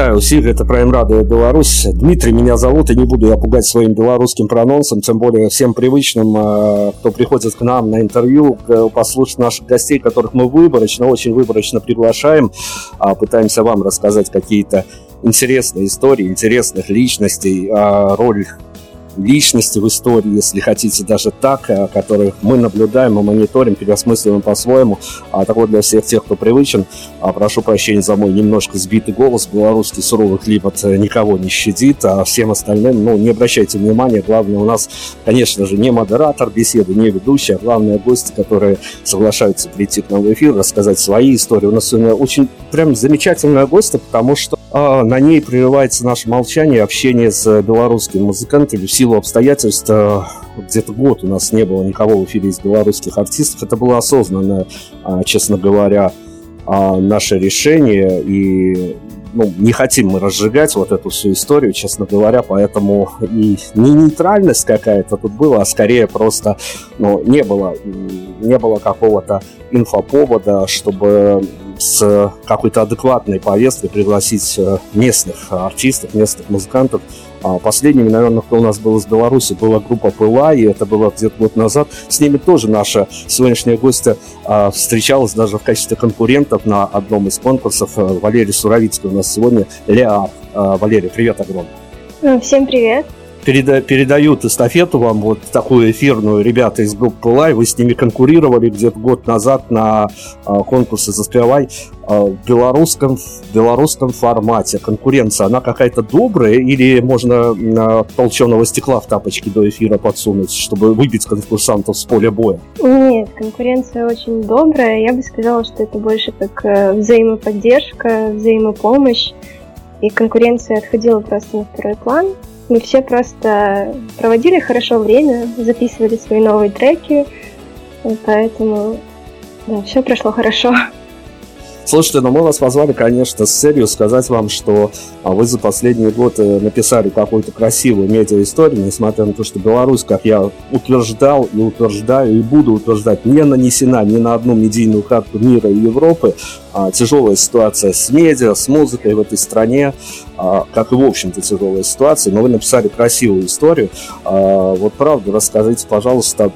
Вітаю ўсіх гэта праем радыё Беларусь Дмитрий меня зовут и не буду я пугать своим белорусским прононсом тем более всем привычным э, кто приходит к нам на интервью к- послушать наших гостей которых мы выборочно очень выборочно приглашаем а, пытаемся вам рассказать какие-то интересные истории интересных личностей а, роль личности в истории, если хотите, даже так, э, которых мы наблюдаем, мы мониторим, переосмысливаем по-своему. А так вот для всех тех, кто привычен, а, прошу прощения за мой немножко сбитый голос. Белорусский суровый климат э, никого не щадит, а всем остальным, ну, не обращайте внимания. Главное у нас, конечно же, не модератор беседы, не ведущий, а главное гости, которые соглашаются прийти к нам в эфир, рассказать свои истории. У нас сегодня очень прям замечательная гостья, потому что а, на ней прерывается наше молчание, общение с белорусскими музыкантами. В силу обстоятельств а, где-то год у нас не было никого в эфире из белорусских артистов. Это было осознанно, а, честно говоря, а, наше решение. И ну, не хотим мы разжигать вот эту всю историю, честно говоря, поэтому и не нейтральность какая-то тут была, а скорее просто ну, не было, не было какого-то инфоповода, чтобы с какой-то адекватной повесткой пригласить местных артистов, местных музыкантов. А последними, наверное, кто у нас был из Беларуси, была группа ПЛА, и это было где-то год назад. С ними тоже наша сегодняшняя гостья встречалась даже в качестве конкурентов на одном из конкурсов. Валерий Суровицкий у нас сегодня. Леа, Валерий, привет огромный. Всем привет переда передают эстафету вам вот такую эфирную ребята из группы Лай. Вы с ними конкурировали где-то год назад на а, конкурсе «Заспевай» а, в белорусском, в белорусском формате. Конкуренция, она какая-то добрая или можно а, толченого стекла в тапочки до эфира подсунуть, чтобы выбить конкурсантов с поля боя? Нет, конкуренция очень добрая. Я бы сказала, что это больше как э, взаимоподдержка, взаимопомощь. И конкуренция отходила просто на второй план. Мы все просто проводили хорошо время, записывали свои новые треки, поэтому да, все прошло хорошо. Слушайте, ну мы вас позвали, конечно, с целью сказать вам, что а, вы за последний год э, написали какую-то красивую медиа-историю, несмотря на то, что Беларусь, как я утверждал и утверждаю, и буду утверждать, не нанесена ни на одну медийную карту мира и Европы. А, тяжелая ситуация с медиа, с музыкой в этой стране, как и, в общем-то, тяжелая ситуация, но вы написали красивую историю. А, вот правда, расскажите, пожалуйста,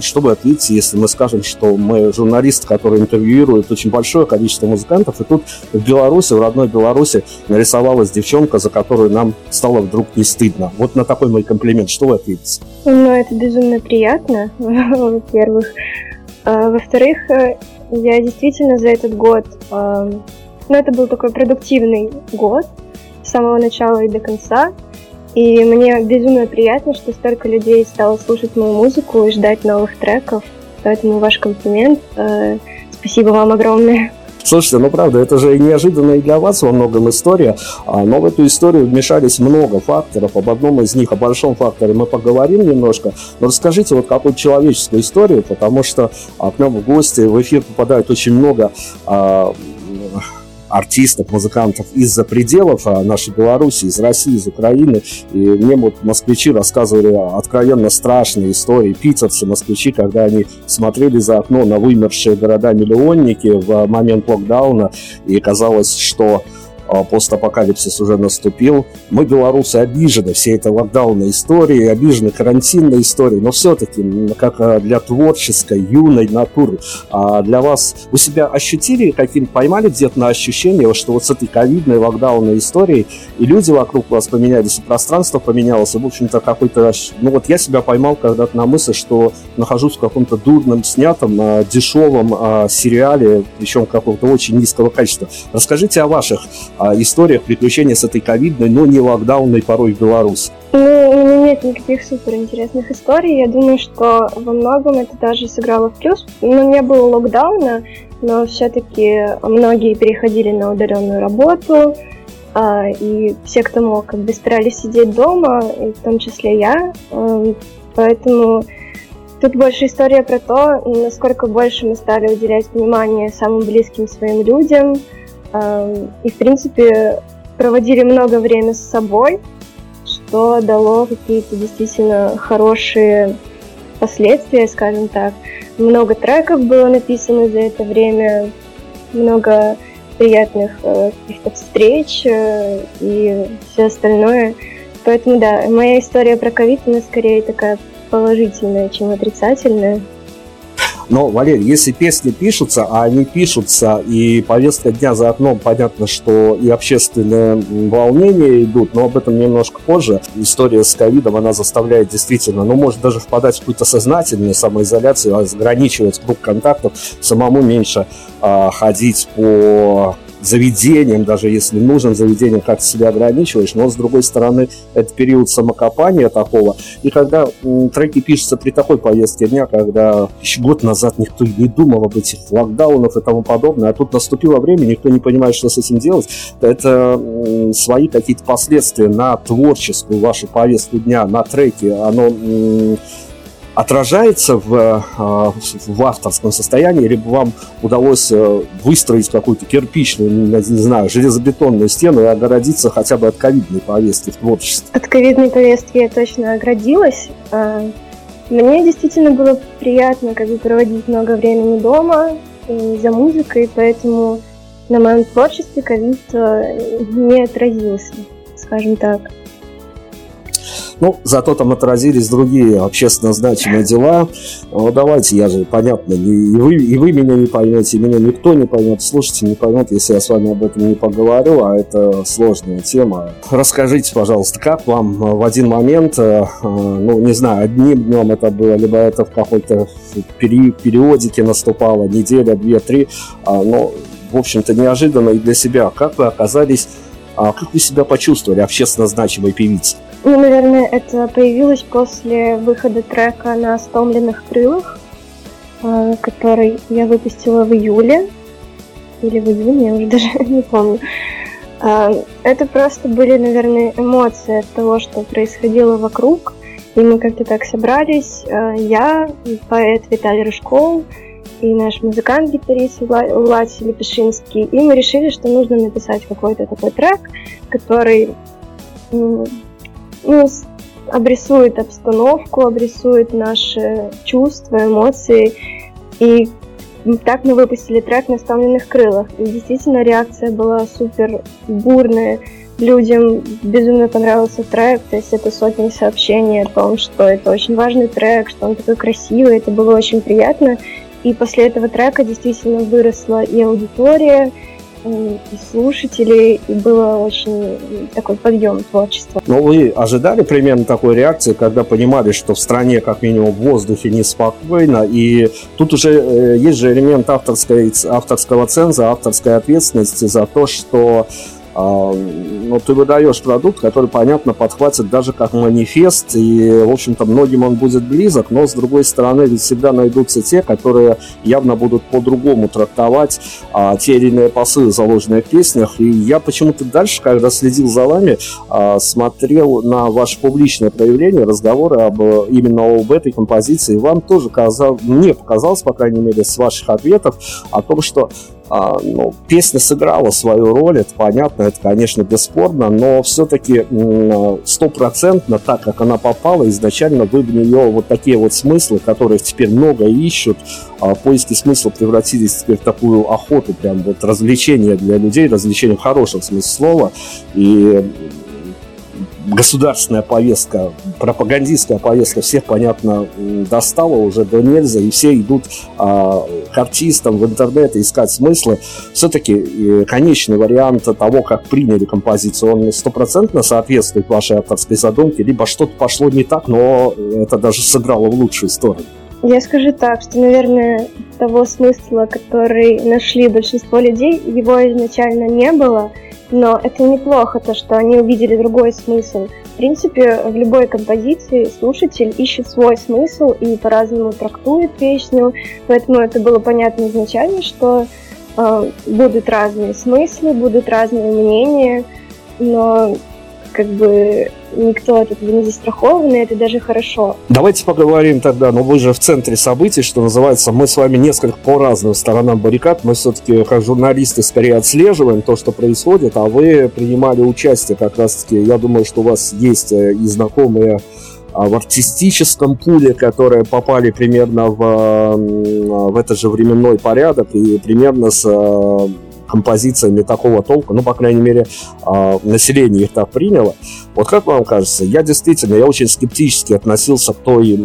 что вы ответите, если мы скажем, что мы журналист, который интервьюирует очень большое количество музыкантов, и тут в Беларуси, в родной Беларуси нарисовалась девчонка, за которую нам стало вдруг не стыдно. Вот на такой мой комплимент, что вы ответите? Ну, это безумно приятно, во-первых. Во-вторых, э, я действительно за этот год, ну, это был такой продуктивный год, с самого начала и до конца. И мне безумно приятно, что столько людей стало слушать мою музыку и ждать новых треков. Поэтому ваш комплимент. Э, спасибо вам огромное. Слушайте, ну правда, это же неожиданно и для вас во многом история, а, но в эту историю вмешались много факторов. Об одном из них, о большом факторе мы поговорим немножко. Но расскажите вот какую-то человеческую историю, потому что а, к нам в гости в эфир попадает очень много а, артистов, музыкантов из-за пределов а, нашей Беларуси, из России, из Украины. И мне вот москвичи рассказывали откровенно страшные истории. Питерцы, москвичи, когда они смотрели за окно на вымершие города-миллионники в момент локдауна, и казалось, что постапокалипсис уже наступил. Мы, белорусы, обижены всей этой локдаунной истории, обижены карантинной историей, но все-таки, как а, для творческой, юной натуры, а для вас, вы себя ощутили каким, поймали где-то на ощущение, что вот с этой ковидной локдаунной историей и люди вокруг вас поменялись, и пространство поменялось, и, в общем-то, какой-то, ну вот я себя поймал когда-то на мысль, что нахожусь в каком-то дурном, снятом, дешевом сериале, причем какого-то очень низкого качества. Расскажите о ваших историях приключений с этой ковидной, но не локдаунной порой в Беларуси? Ну, у меня нет никаких супер интересных историй. Я думаю, что во многом это даже сыграло в плюс. Ну, не было локдауна, но все-таки многие переходили на удаленную работу, а, и все, кто мог, как бы старались сидеть дома, и в том числе я. Эм, поэтому тут больше история про то, насколько больше мы стали уделять внимание самым близким своим людям – и, в принципе, проводили много времени с собой, что дало какие-то действительно хорошие последствия, скажем так. Много треков было написано за это время, много приятных э, каких-то встреч э, и все остальное. Поэтому, да, моя история про ковид, она скорее такая положительная, чем отрицательная. Но, Валерий, если песни пишутся, а они пишутся, и повестка дня за окном, понятно, что и общественные волнения идут, но об этом немножко позже. История с ковидом, она заставляет действительно, ну, может даже впадать в какую-то сознательную самоизоляцию, ограничивать круг контактов, самому меньше а, ходить по заведением, даже если нужен заведением, как себя ограничиваешь, но с другой стороны, это период самокопания такого. И когда треки пишутся при такой повестке дня, когда еще год назад никто не думал об этих локдаунах и тому подобное, а тут наступило время, никто не понимает, что с этим делать, это свои какие-то последствия на творческую вашу повестку дня, на треки, оно отражается в, а, в авторском состоянии, либо вам удалось э, выстроить какую-то кирпичную, не знаю, железобетонную стену и огородиться хотя бы от ковидной повестки в творчестве? От ковидной повестки я точно оградилась. А, мне действительно было приятно как бы проводить много времени дома за музыкой, поэтому на моем творчестве ковид э, не отразился, скажем так. Ну, зато там отразились другие общественно значимые дела. Ну, давайте, я же, понятно, и вы, и вы меня не поймете, и меня никто не поймет, слушайте, не поймет, если я с вами об этом не поговорю, а это сложная тема. Расскажите, пожалуйста, как вам в один момент, э, э, ну, не знаю, одним днем это было, либо это в какой-то пери периодике наступало, неделя, две, три, а, но, в общем-то, неожиданно и для себя. Как вы оказались, а, как вы себя почувствовали, общественно значимой певицей? Ну, наверное, это появилось после выхода трека на «Стомленных крылах», э, который я выпустила в июле. Или в июне, я уже даже не помню. Э, это просто были, наверное, эмоции от того, что происходило вокруг. И мы как-то так собрались. Э, я, поэт Виталий Рыжков, и наш музыкант-гитарист Влад Селепешинский. И мы решили, что нужно написать какой-то такой трек, который ну, обрисует обстановку, обрисует наши чувства, эмоции. И так мы выпустили трек на «Ставленных крылах». И действительно реакция была супер бурная. Людям безумно понравился трек, то есть это сотни сообщений о том, что это очень важный трек, что он такой красивый, это было очень приятно. И после этого трека действительно выросла и аудитория, и слушателей, и было очень такой подъем творчества. Но вы ожидали примерно такой реакции, когда понимали, что в стране как минимум в воздухе неспокойно, и тут уже э, есть же элемент авторской, авторского ценза, авторской ответственности за то, что а, ну, ты выдаешь продукт, который, понятно, подхватит даже как манифест, и, в общем-то, многим он будет близок, но, с другой стороны, ведь всегда найдутся те, которые явно будут по-другому трактовать а, те или иные посылы, заложенные в песнях, и я почему-то дальше, когда следил за вами, а, смотрел на ваше публичное проявление, разговоры об, именно об этой композиции, вам тоже казалось, мне показалось, по крайней мере, с ваших ответов, о том, что а, ну, песня сыграла свою роль, это понятно, это, конечно, бесспорно, но все-таки стопроцентно так, как она попала, изначально вы в нее вот такие вот смыслы, которых теперь много ищут, а поиски смысла превратились теперь в такую охоту, прям вот развлечение для людей, развлечение в хорошем смысле слова, и государственная повестка, пропагандистская повестка всех, понятно, достала уже до нельзя, и все идут а, к артистам в интернет искать смыслы. Все-таки э, конечный вариант того, как приняли композицию, он стопроцентно соответствует вашей авторской задумке, либо что-то пошло не так, но это даже сыграло в лучшую сторону. Я скажу так, что, наверное, того смысла, который нашли большинство людей, его изначально не было – но это неплохо, то, что они увидели другой смысл. В принципе, в любой композиции слушатель ищет свой смысл и по-разному трактует песню, поэтому это было понятно изначально, что э, будут разные смыслы, будут разные мнения, но как бы никто от этого не застрахован, и это даже хорошо. Давайте поговорим тогда, но ну, вы же в центре событий, что называется, мы с вами несколько по разным сторонам баррикад, мы все-таки как журналисты скорее отслеживаем то, что происходит, а вы принимали участие как раз-таки, я думаю, что у вас есть э, и знакомые а, в артистическом пуле, которые попали примерно в, в этот же временной порядок и примерно с э, композициями такого толка, ну, по крайней мере, э, население их так приняло. Вот как вам кажется, я действительно, я очень скептически относился к той,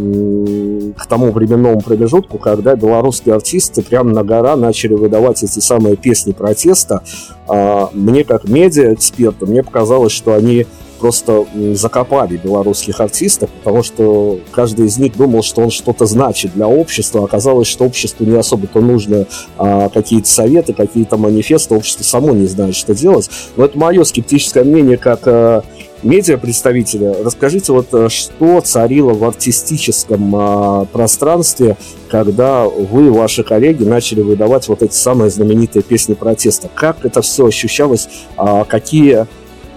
к тому временному промежутку, когда белорусские артисты прямо на гора начали выдавать эти самые песни протеста. Э, мне, как медиа-эксперту, мне показалось, что они просто закопали белорусских артистов, потому что каждый из них думал, что он что-то значит для общества. Оказалось, что обществу не особо-то нужны а, какие-то советы, какие-то манифесты. Общество само не знает, что делать. Но это мое скептическое мнение как а, медиа-представителя. Расскажите, вот а, что царило в артистическом а, пространстве, когда вы и ваши коллеги начали выдавать вот эти самые знаменитые песни протеста. Как это все ощущалось? А, какие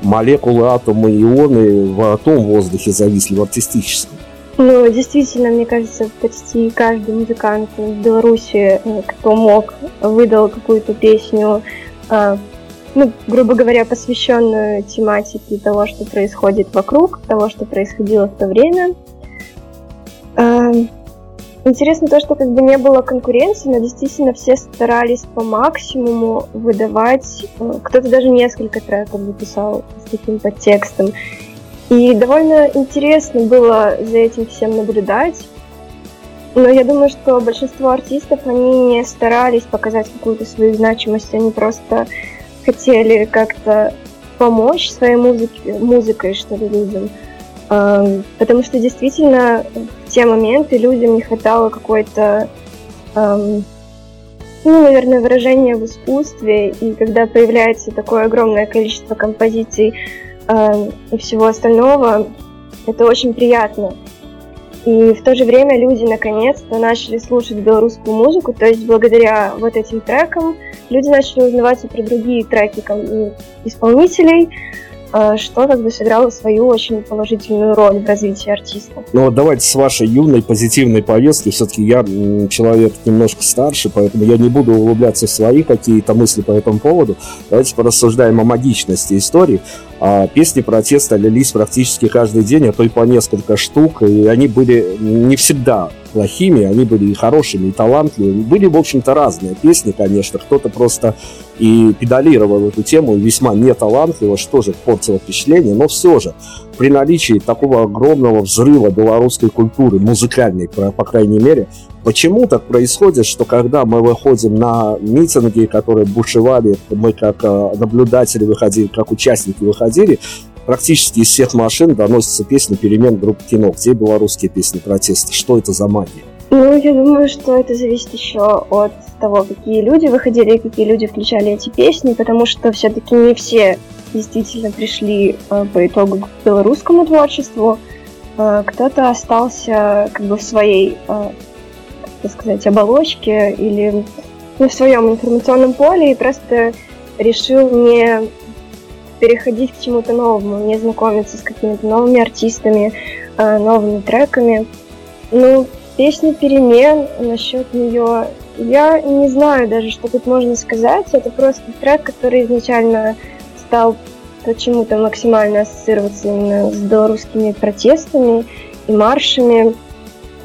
молекулы, атомы, ионы в том воздухе зависли, в артистическом. Ну, действительно, мне кажется, почти каждый музыкант в Беларуси, э, кто мог, выдал какую-то песню, э, ну, грубо говоря, посвященную тематике того, что происходит вокруг, того, что происходило в то время. Интересно то, что как бы не было конкуренции, но действительно все старались по максимуму выдавать. Э, кто-то даже несколько треков записал с таким подтекстом. И довольно интересно было за этим всем наблюдать. Но я думаю, что большинство артистов, они не старались показать какую-то свою значимость, они просто хотели как-то помочь своей музыке, музыкой, что ли, людям. Потому что действительно те моменты людям не хватало какой-то, ну, наверное, выражения в искусстве, и когда появляется такое огромное количество композиций и всего остального, это очень приятно. И в то же время люди наконец-то начали слушать белорусскую музыку, то есть благодаря вот этим трекам люди начали узнавать и про другие треки исполнителей, Э, что как бы сыграло свою очень положительную роль в развитии артиста. Ну вот давайте с вашей юной позитивной повестки, все-таки я человек немножко старше, поэтому я не буду углубляться в свои какие-то мысли по этому поводу. Давайте порассуждаем о магичности истории. А песни протеста лились практически каждый день, а то и по несколько штук, и они были не всегда плохими, они были и хорошими, и талантливыми. Были, в общем-то, разные песни, конечно. Кто-то просто и педалировал эту тему весьма неталантливо, что же портило впечатление, но все же при наличии такого огромного взрыва белорусской культуры, музыкальной, по, крайней мере, почему так происходит, что когда мы выходим на митинги, которые бушевали, мы как э, наблюдатели выходили, как участники выходили, практически из всех машин доносятся песни перемен группы кино. Где белорусские песни протеста? Что это за магия? Ну, я думаю, что это зависит еще от того, какие люди выходили какие люди включали эти песни, потому что все-таки не все действительно пришли э, по итогу к белорусскому творчеству. Э, кто-то остался как бы в своей, э, так сказать, оболочке или ну, в своем информационном поле и просто решил не переходить к чему-то новому, не знакомиться с какими-то новыми артистами, э, новыми треками. Ну, песня перемен насчет нее. Я не знаю даже, что тут можно сказать. Это просто трек, который изначально стал почему-то максимально ассоциироваться именно с белорусскими протестами и маршами.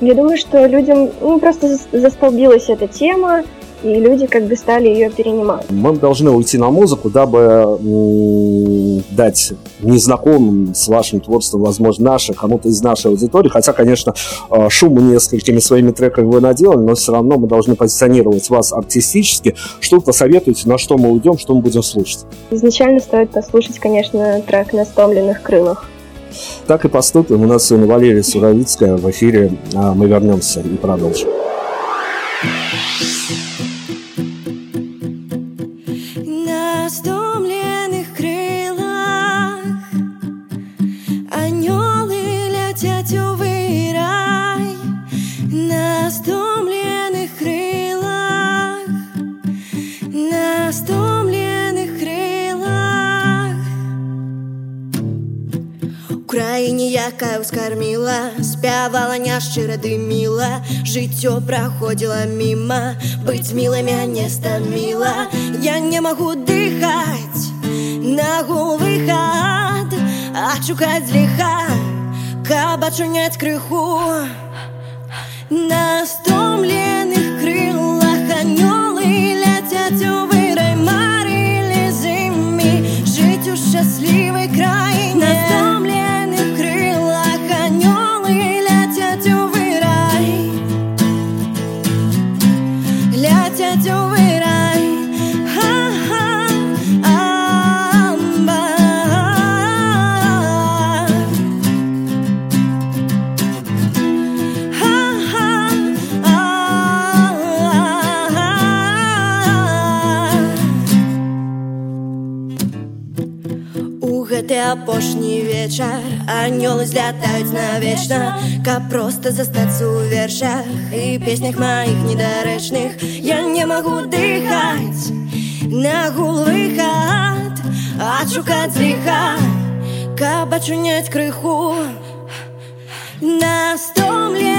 Я думаю, что людям ну, просто застолбилась эта тема, и люди как бы стали ее перенимать. Мы должны уйти на музыку, дабы дать незнакомым с вашим творчеством, возможно, наших, кому-то из нашей аудитории, хотя, конечно, э, шуму несколькими своими треками вы наделали, но все равно мы должны позиционировать вас артистически. Что вы посоветуете, на что мы уйдем, что мы будем слушать? Изначально стоит послушать, конечно, трек «На стомленных крылах». Так и поступим. У нас сегодня Валерия Суровицкая в эфире. А мы вернемся и продолжим. якая ўскарміла спявала няшчыра дыміла жыццё праходзіла міма быць міла мяне стаміла я не магу дыхаць на головы хат адшукаць ліха каб ачуняць крыху на гэты апошні вечар анёлы злятаюць навечна каб проста застацца ў вершах і песнях маіх недарэчных я не магу дыхаць на гулвы хат адшукаць ліха каб ачуняць крыху на стомленых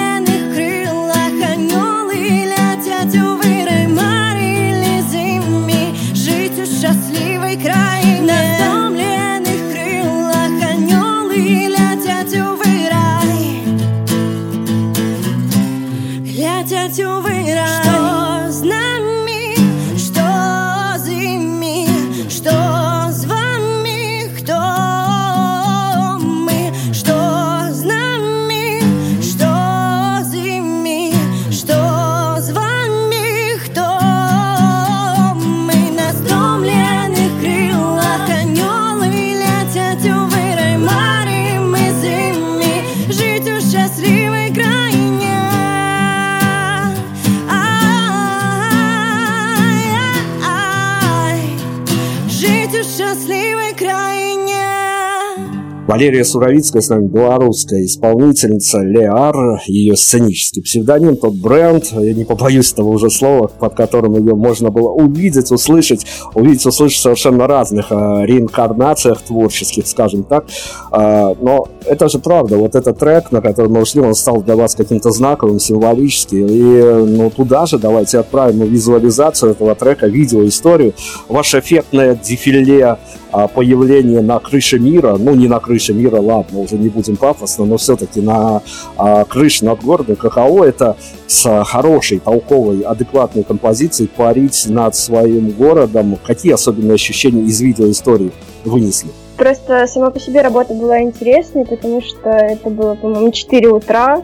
Валерия Суровицкая с нами, белорусская исполнительница Леар, ее сценический псевдоним, тот бренд, я не побоюсь этого уже слова, под которым ее можно было увидеть, услышать, увидеть, услышать в совершенно разных э, реинкарнациях творческих, скажем так. Э, но это же правда, вот этот трек, на который мы ушли, он стал для вас каким-то знаковым, символическим, и ну, туда же давайте отправим визуализацию этого трека, видеоисторию, ваше эффектное дефиле появление на крыше мира, ну не на крыше мира, ладно, уже не будем пафосно, но все-таки на а, крыше над городом, каково это с хорошей, толковой, адекватной композицией парить над своим городом, какие особенные ощущения из видеоистории вынесли? Просто сама по себе работа была интересной, потому что это было, по-моему, 4 утра,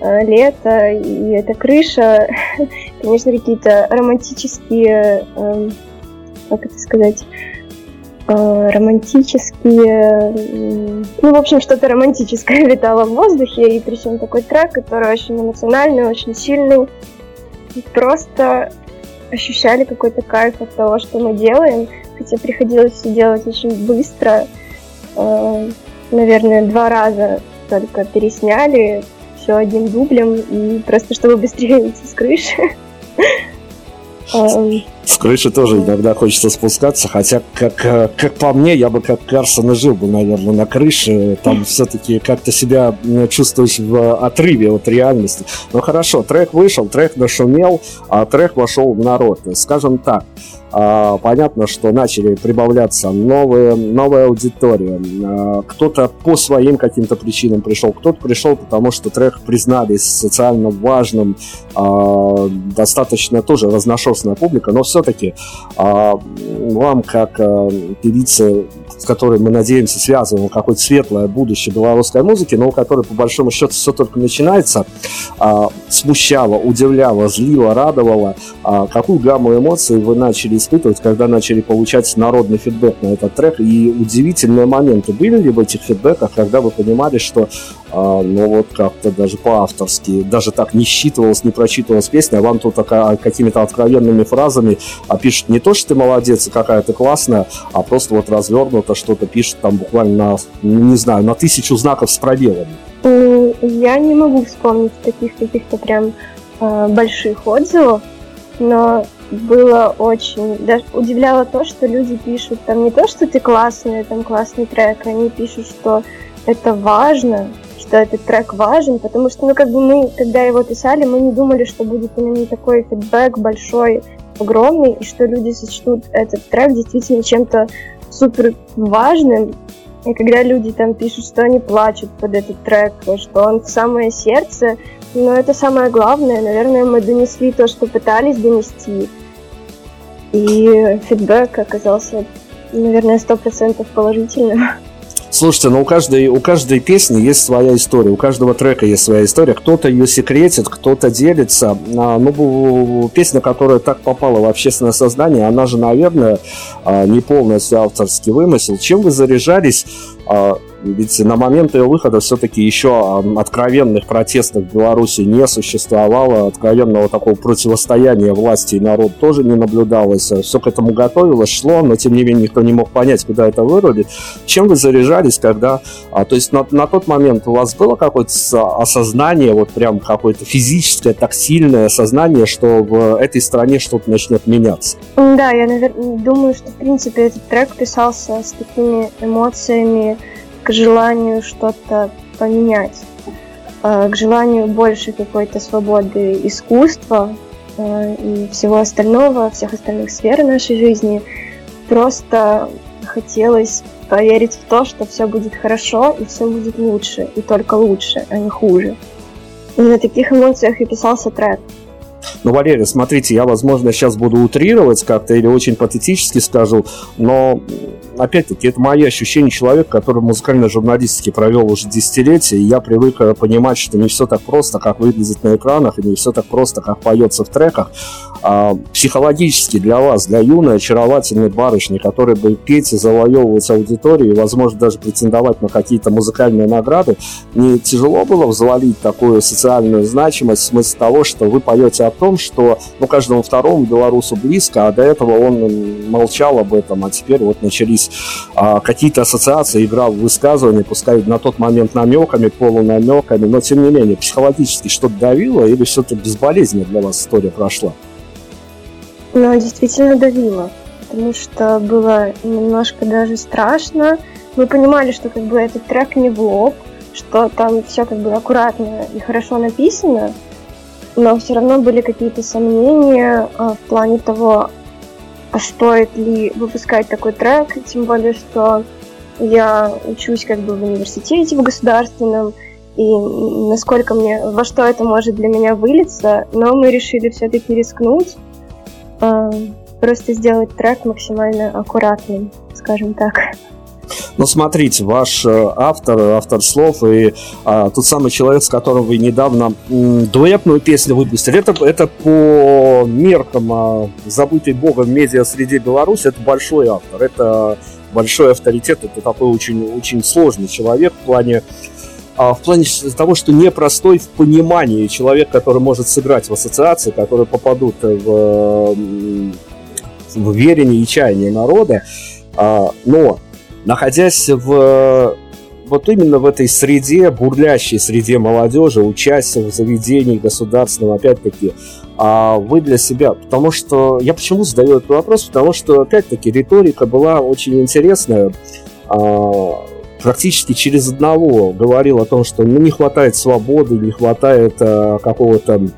э, лето, и эта крыша, конечно, какие-то романтические, эм, как это сказать, Э, романтические, ну, в общем, что-то романтическое витало в воздухе, и причем такой трек, который очень эмоциональный, очень сильный, просто ощущали какой-то кайф от того, что мы делаем, хотя приходилось все делать очень быстро, э, наверное, два раза только пересняли, все одним дублем, и просто чтобы быстрее уйти с крыши. С крыши тоже иногда хочется спускаться, хотя, как, э, как по мне, я бы как Карсон и жил бы, наверное, на крыше. Там все-таки как-то себя чувствуешь в отрыве от реальности. Но хорошо, трек вышел, трек нашумел, а трек вошел в народ. Скажем так, а, понятно, что начали прибавляться новые, новая аудитория. А, кто-то по своим каким-то причинам пришел, кто-то пришел, потому что трек признали социально важным, а, достаточно тоже разношерстная публика, но все-таки вам, как певице, с которой мы надеемся связываем какое-то светлое будущее белорусской музыки, но у которой по большому счету все только начинается, смущало, удивляло, злило, радовало, какую гамму эмоций вы начали испытывать, когда начали получать народный фидбэк на этот трек. И удивительные моменты были ли в этих фидбэках, когда вы понимали, что а, ну вот как-то даже по-авторски, даже так не считывалась, не прочитывалась песня, а вам тут какими-то откровенными фразами а пишет не то, что ты молодец и какая ты классная, а просто вот развернуто что-то пишет там буквально на, не знаю, на тысячу знаков с пробелами. Я не могу вспомнить таких каких-то прям э, больших отзывов, но было очень... Даже удивляло то, что люди пишут там не то, что ты классный, там классный трек, они пишут, что это важно, что этот трек важен, потому что, ну, как бы мы, когда его писали, мы не думали, что будет именно такой фидбэк большой, огромный, и что люди сочтут этот трек действительно чем-то супер важным. И когда люди там пишут, что они плачут под этот трек, что он в самое сердце, но это самое главное. Наверное, мы донесли то, что пытались донести. И фидбэк оказался, наверное, сто процентов положительным. Слушайте, ну у каждой, у каждой песни есть своя история, у каждого трека есть своя история. Кто-то ее секретит, кто-то делится. А, ну, песня, которая так попала в общественное сознание, она же, наверное, а, не полностью авторский вымысел. Чем вы заряжались а, ведь на момент ее выхода все-таки еще откровенных протестов в Беларуси не существовало, откровенного такого противостояния власти и народ тоже не наблюдалось. Все к этому готовилось, шло, но тем не менее никто не мог понять, куда это вырулит. Чем вы заряжались, когда... А, то есть на, на тот момент у вас было какое-то осознание, вот прям какое-то физическое, так сильное осознание, что в этой стране что-то начнет меняться? Да, я наверное, думаю, что в принципе этот трек писался с такими эмоциями, к желанию что-то поменять, э, к желанию больше какой-то свободы искусства э, и всего остального, всех остальных сфер нашей жизни. Просто хотелось поверить в то, что все будет хорошо и все будет лучше, и только лучше, а не хуже. И на таких эмоциях и писался трек. Ну, Валерия, смотрите, я, возможно, сейчас буду утрировать как-то или очень патетически скажу, но опять-таки, это мои ощущения человека, который музыкальной журналистики провел уже десятилетия, и я привык э, понимать, что не все так просто, как выглядит на экранах, и не все так просто, как поется в треках. А, психологически для вас, для юной, очаровательной барышни, которая бы петь и завоевывать аудиторию, и, возможно, даже претендовать на какие-то музыкальные награды, не тяжело было взвалить такую социальную значимость в смысле того, что вы поете о том, что ну, каждому второму белорусу близко, а до этого он молчал об этом, а теперь вот начались а, какие-то ассоциации играл в высказывания, пускай на тот момент намеками, полунамеками, но тем не менее психологически что-то давило или все-таки безболезненно для вас история прошла? Ну, действительно давило, потому что было немножко даже страшно. Мы понимали, что как бы этот трек не в лоб, что там все как бы аккуратно и хорошо написано, но все равно были какие-то сомнения а, в плане того, а стоит ли выпускать такой трек, тем более, что я учусь как бы в университете в государственном, и насколько мне, во что это может для меня вылиться, но мы решили все-таки рискнуть, э, просто сделать трек максимально аккуратным, скажем так. Ну, смотрите, ваш э, автор, автор слов и а, тот самый человек, с которым вы недавно м, дуэтную песню выпустили, это, это по меркам а, забытой богом медиа среди Беларуси, это большой автор, это большой авторитет, это такой очень, очень сложный человек в плане а, в плане того, что непростой в понимании человек, который может сыграть в ассоциации, которые попадут в, в верение и чаяние народа, а, но находясь в вот именно в этой среде, бурлящей среде молодежи, участия в заведении государственном, опять-таки, а вы для себя, потому что, я почему задаю этот вопрос, потому что, опять-таки, риторика была очень интересная, а, практически через одного говорил о том, что ну, не хватает свободы, не хватает а, какого-то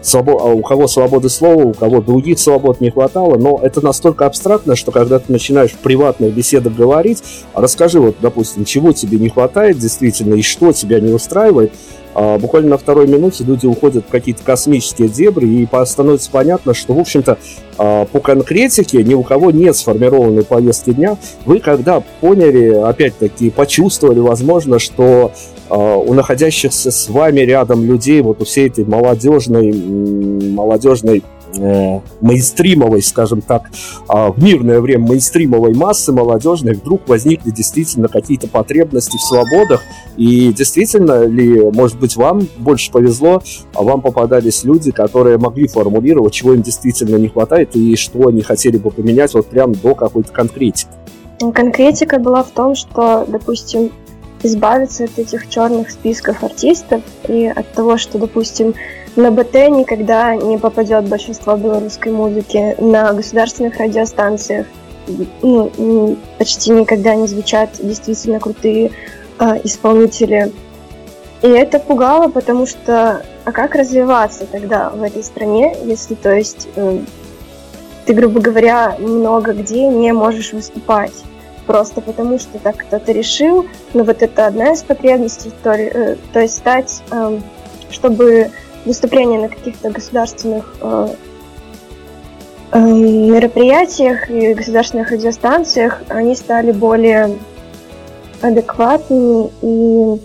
свобод... А у кого свободы слова, у кого других свобод не хватало, но это настолько абстрактно, что когда ты начинаешь в приватных беседах говорить, расскажи вот, допустим, чего тебе не хватает действительно и что тебя не устраивает, а буквально на второй минуте люди уходят в какие-то космические дебри, и становится понятно, что, в общем-то, а, по конкретике ни у кого нет сформированной повестки дня. Вы когда поняли, опять-таки, почувствовали, возможно, что а, у находящихся с вами рядом людей, вот у всей этой молодежной, молодежной э, мейнстримовой, скажем так, э, в мирное время мейнстримовой массы молодежной вдруг возникли действительно какие-то потребности в свободах, и действительно ли, может быть, вам больше повезло, а вам попадались люди, которые могли формулировать, чего им действительно не хватает и что они хотели бы поменять вот прям до какой-то конкретики. Конкретика была в том, что, допустим, избавиться от этих черных списков артистов и от того, что, допустим, на БТ никогда не попадет большинство белорусской музыки, на государственных радиостанциях ну, почти никогда не звучат действительно крутые э, исполнители. И это пугало, потому что а как развиваться тогда в этой стране, если, то есть, э, ты, грубо говоря, много где не можешь выступать? Просто потому, что так кто-то решил, но вот это одна из потребностей, то, э, то есть стать, э, чтобы выступления на каких-то государственных э, э, мероприятиях и государственных радиостанциях, они стали более адекватными и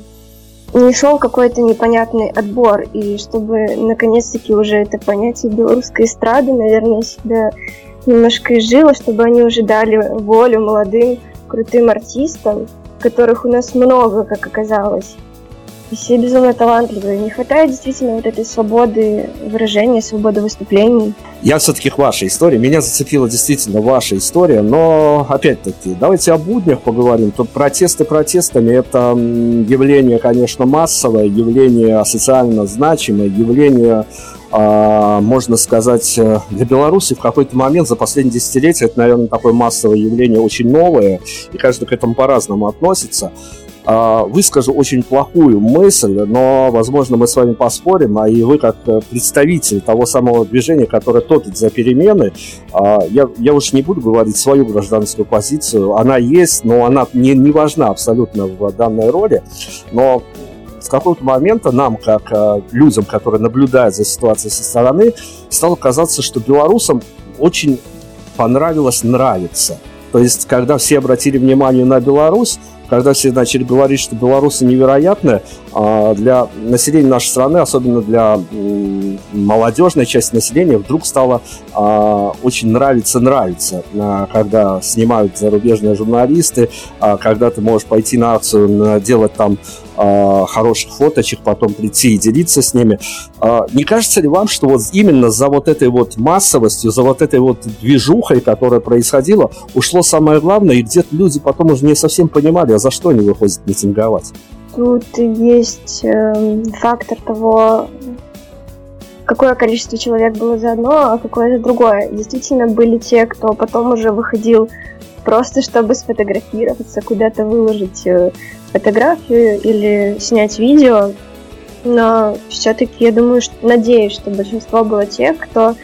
не шел какой-то непонятный отбор, и чтобы наконец-таки уже это понятие белорусской эстрады, наверное, себя немножко изжило, чтобы они уже дали волю молодым крутым артистам, которых у нас много, как оказалось. И все безумно талантливые. Не хватает действительно вот этой свободы выражения, свободы выступлений. Я все-таки к вашей истории. Меня зацепила действительно ваша история, но опять-таки, давайте о буднях поговорим. Тут протесты протестами. Это явление, конечно, массовое, явление социально значимое, явление а, можно сказать, э, для Беларуси в какой-то момент за последние десятилетия это, наверное, такое массовое явление очень новое, и каждый к этому по-разному относится. А, выскажу очень плохую мысль, но, возможно, мы с вами поспорим, а и вы, как э, представитель того самого движения, которое топит за перемены, а, я, я уж не буду говорить свою гражданскую позицию, она есть, но она не, не важна абсолютно в данной роли, но с какого-то момента нам, как э, людям, которые наблюдают за ситуацией со стороны, стало казаться, что белорусам очень понравилось нравится. То есть, когда все обратили внимание на Беларусь, когда все начали говорить, что белорусы невероятны, а для населения нашей страны, особенно для молодежной части населения, вдруг стало а, очень нравиться-нравиться, а, когда снимают зарубежные журналисты, когда ты можешь пойти на акцию, делать там хороших фоточек, потом прийти и делиться с ними. Не кажется ли вам, что вот именно за вот этой вот массовостью, за вот этой вот движухой, которая происходила, ушло самое главное, и где-то люди потом уже не совсем понимали, за что они выходят митинговать? Тут есть э, фактор того, какое количество человек было за одно, а какое за другое. Действительно, были те, кто потом уже выходил просто чтобы сфотографироваться, куда-то выложить э, фотографию или снять видео. Но все-таки я думаю, что надеюсь, что большинство было тех, кто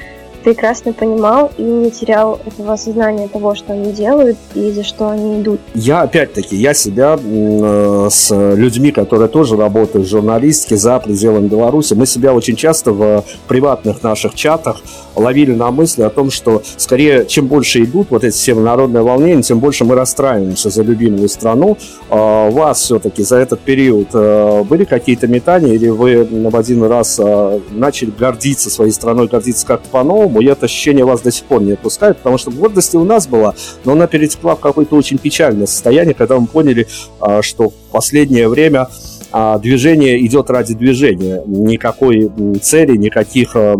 прекрасно понимал и не терял этого осознания того, что они делают и за что они идут. Я, опять-таки, я себя э, с людьми, которые тоже работают в журналистике за пределами Беларуси, мы себя очень часто в приватных наших чатах ловили на мысли о том, что скорее, чем больше идут вот эти все народные волнения, тем больше мы расстраиваемся за любимую страну. А у вас все-таки за этот период э, были какие-то метания или вы в один раз э, начали гордиться своей страной, гордиться как-то по-новому, и это ощущение вас до сих пор не отпускает, потому что гордость у нас была, но она перетекла в какое-то очень печальное состояние, когда мы поняли, а, что в последнее время а, движение идет ради движения. Никакой цели, никаких а,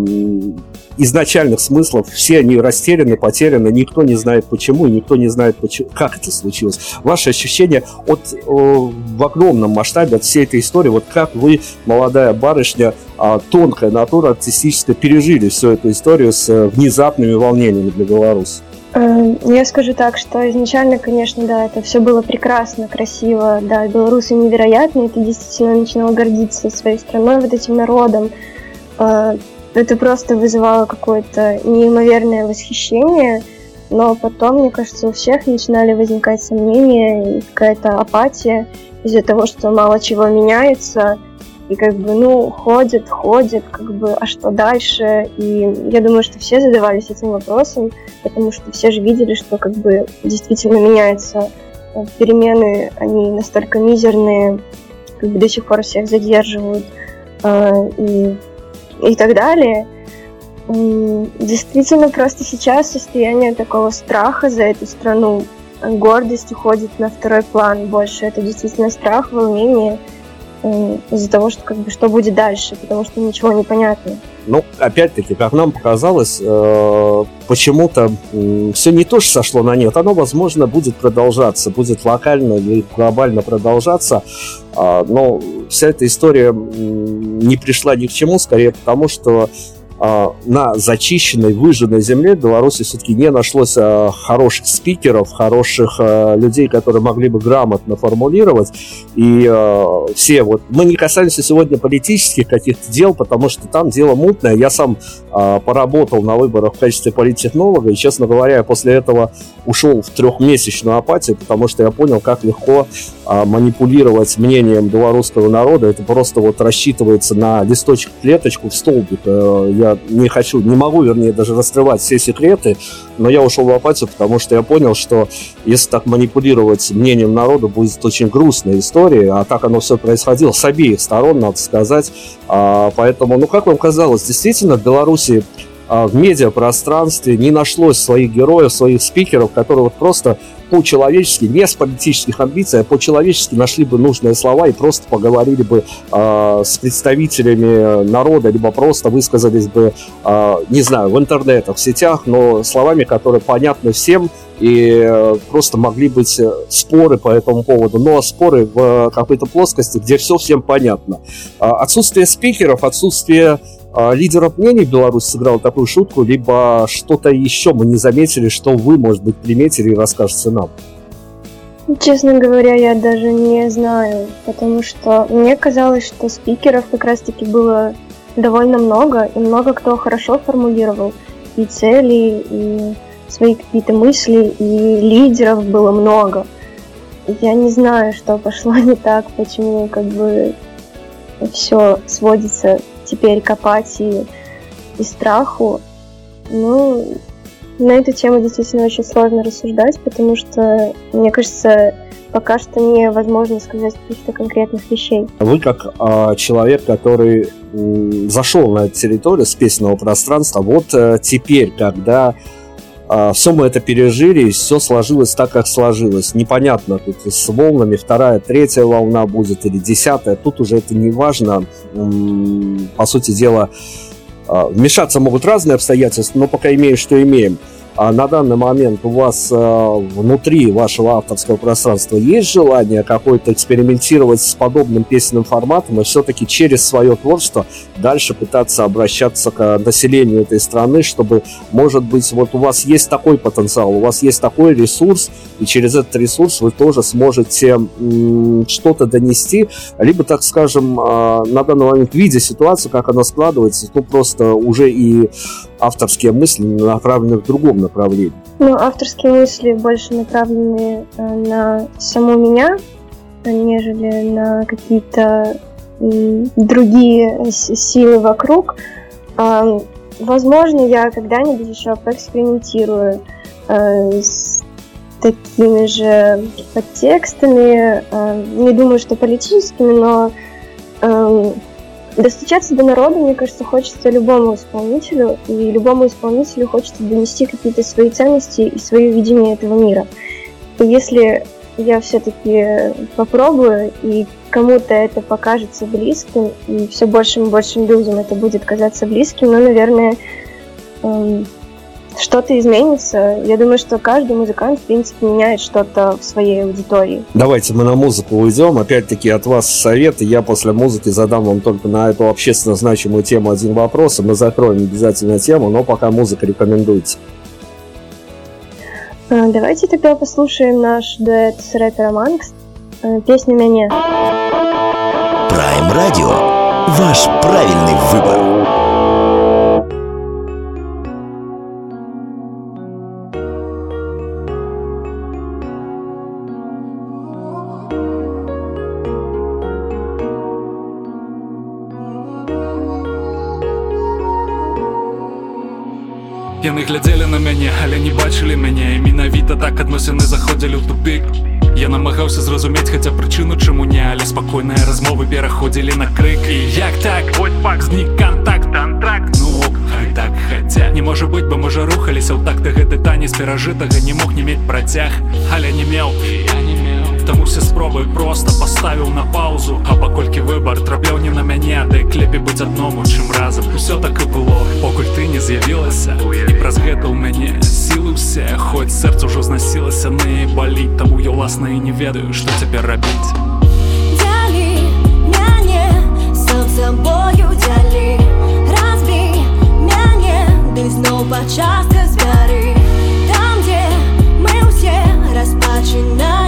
изначальных смыслов. Все они растеряны, потеряны, никто не знает почему, и никто не знает, почему, как это случилось. Ваши ощущения от, в огромном масштабе от всей этой истории, вот как вы, молодая барышня, а, тонкая натура артистическая, пережили всю эту историю с э, внезапными волнениями для Беларуси? Э, я скажу так, что изначально, конечно, да, это все было прекрасно, красиво, да, белорусы невероятные, ты действительно начинал гордиться своей страной, вот этим народом. Э, это просто вызывало какое-то неимоверное восхищение, но потом, мне кажется, у всех начинали возникать сомнения и какая-то апатия из-за того, что мало чего меняется, и как бы, ну, ходит, ходит, как бы, а что дальше? И я думаю, что все задавались этим вопросом, потому что все же видели, что как бы действительно меняется. Э, перемены, они настолько мизерные, как бы до сих пор всех задерживают э, и, и так далее. Действительно, просто сейчас состояние такого страха за эту страну, гордость уходит на второй план больше. Это действительно страх, волнение – из-за того, что как бы что будет дальше, потому что ничего не понятно. Ну, опять-таки, как нам показалось, э, почему-то все не то, что сошло на нет, оно, возможно, будет продолжаться, будет локально или глобально продолжаться, э, но вся эта история не пришла ни к чему, скорее потому, что а, на зачищенной, выжженной земле в Беларуси все-таки не нашлось а, хороших спикеров, хороших а, людей, которые могли бы грамотно формулировать. И все вот... Мы не касаемся сегодня политических каких-то дел, потому что там дело мутное. Я сам поработал на выборах в качестве политтехнолога, и, честно говоря, я после этого ушел в трехмесячную апатию, потому что я понял, как легко манипулировать мнением белорусского народа. Это просто вот рассчитывается на листочек клеточку в столбик. Э, я не хочу, не могу, вернее, даже раскрывать все секреты, но я ушел в апатию, потому что я понял, что если так манипулировать мнением народа, будет очень грустная история, а так оно все происходило с обеих сторон, надо сказать. А, поэтому, ну, как вам казалось, действительно в Беларуси а, в медиапространстве не нашлось своих героев, своих спикеров, которые вот просто по-человечески, без политических амбиций, а по-человечески нашли бы нужные слова и просто поговорили бы э, с представителями народа, либо просто высказались бы, э, не знаю, в интернетах, в сетях, но словами, которые понятны всем, и э, просто могли быть э, споры по этому поводу, но споры в какой-то плоскости, где все всем понятно. Отсутствие спикеров, отсутствие а, лидеров мнений Беларусь сыграл такую шутку, либо что-то еще мы не заметили, что вы, может быть, приметили и расскажете нам? Честно говоря, я даже не знаю, потому что мне казалось, что спикеров как раз-таки было довольно много, и много кто хорошо формулировал и цели, и свои какие-то мысли, и лидеров было много. Я не знаю, что пошло не так, почему как бы все сводится теперь к апатии и страху. Ну, на эту тему действительно очень сложно рассуждать, потому что, мне кажется, пока что невозможно сказать каких-то конкретных вещей. Вы как э, человек, который э, зашел на эту территорию песенного пространства, вот э, теперь, когда все мы это пережили, все сложилось так, как сложилось. Непонятно тут с волнами, вторая, третья волна будет или десятая, тут уже это не важно. По сути дела, вмешаться могут разные обстоятельства, но пока имеем, что имеем. А на данный момент у вас э, внутри вашего авторского пространства есть желание какое-то экспериментировать с подобным песенным форматом и все-таки через свое творчество дальше пытаться обращаться к населению этой страны, чтобы, может быть, вот у вас есть такой потенциал, у вас есть такой ресурс, и через этот ресурс вы тоже сможете что-то донести, либо, так скажем, э, на данный момент, видя ситуацию, как она складывается, то просто уже и авторские мысли направлены в другом направлении? Ну, авторские мысли больше направлены э, на саму меня, нежели на какие-то другие силы вокруг. А, возможно, я когда-нибудь еще поэкспериментирую э, с такими же подтекстами. Э, не думаю, что политическими, но Достучаться до народа, мне кажется, хочется любому исполнителю, и любому исполнителю хочется донести какие-то свои ценности и свое видение этого мира. И если я все-таки попробую, и кому-то это покажется близким, и все большим и большим людям это будет казаться близким, ну, наверное, эм, что-то изменится. Я думаю, что каждый музыкант, в принципе, меняет что-то в своей аудитории. Давайте мы на музыку уйдем. Опять-таки от вас советы. Я после музыки задам вам только на эту общественно значимую тему один вопрос, и мы закроем обязательно тему, но пока музыка рекомендуйте. А, давайте тогда послушаем наш дуэт с рэпером Ангст. А, песню «Мяне». Prime Radio. Ваш правильный выбор. Яны глядзелі на мяне, але не бачылі мяне і менавіта так адносіны заходзілі ў тупік. Я намагаўся зразумець хаця прычыну чаму не, але спакойныя размовы пераходзілі на крык і як так вот пак знік контакт антракт ну хай так хаця не можа быць, бо можа рухаліся ў такты гэты танец перажытага не мог не мець працяг, але не меў я не меў Таму все спробы просто паставіў на паузу А паколькі выбар трапляў не на мяне ды клепе быць адному чым разам усё так і было покуль ты не з'явілася і праз гэта ў мяне сілы ўсе хоць сэрца ўжо знасілася на і баліць таму я ўласна і не ведаю што цяпер рабіць Далі мяне сам сабою дзялі разбі мяне ды зноў пачаска звяры там дзе мы ўсе распачынаем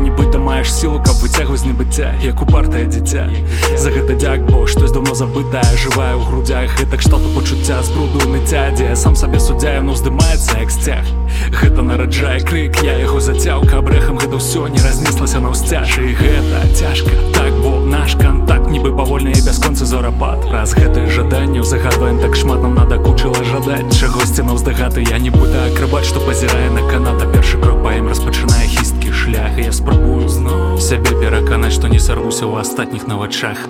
нібыта маеш сілу каб выцягваць небыцця як упартае дзіця за гэта дзяк бо штось давно забытае жываю ў грудях і так што-то пачуцця з бруду нацядзе сам сабе суддзяю ну здымаецца як сцяг гэта нараджае крык я яго зацяў кабрэхам гэта ўсё не разнеслася на ўсцяж і гэта цяжка так бо наш контакт нібы павольна і бясконцы зорапад раз гэтае жаданне загадваем так шмат нам надакучыла жадаць чагосьці на ўздагаты я не буду акрабаць што пазірае на каната першы крок паем распачынае хісткі шлях я спрабую зноў сябе пераканаць што не сарвуся ў астатніх на вачах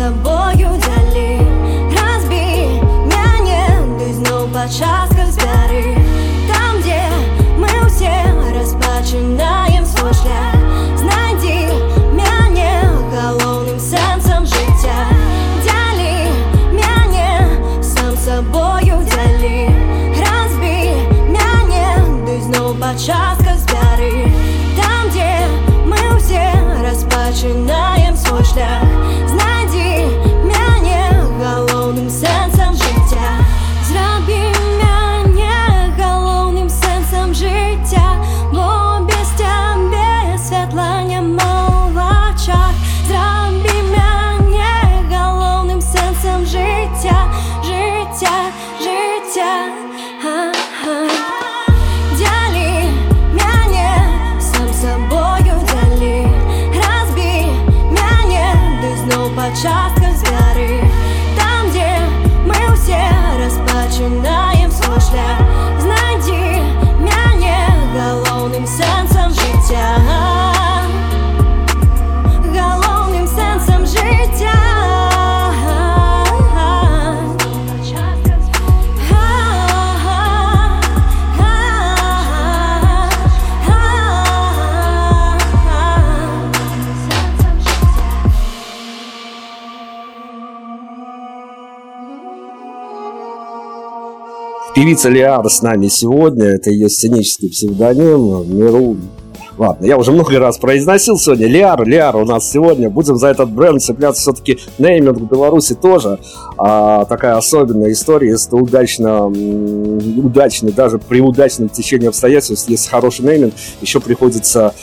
сабою далі разбі мяне ды зноў пачаска збяры там Певица Лиара с нами сегодня. Это ее сценический псевдоним. Миру Ладно, я уже много раз произносил сегодня. Лиар, Лиар у нас сегодня. Будем за этот бренд цепляться. Все-таки нейминг в Беларуси тоже а, такая особенная история. Если ты удачно, удачный, даже при удачном течении обстоятельств, если хороший нейминг, еще приходится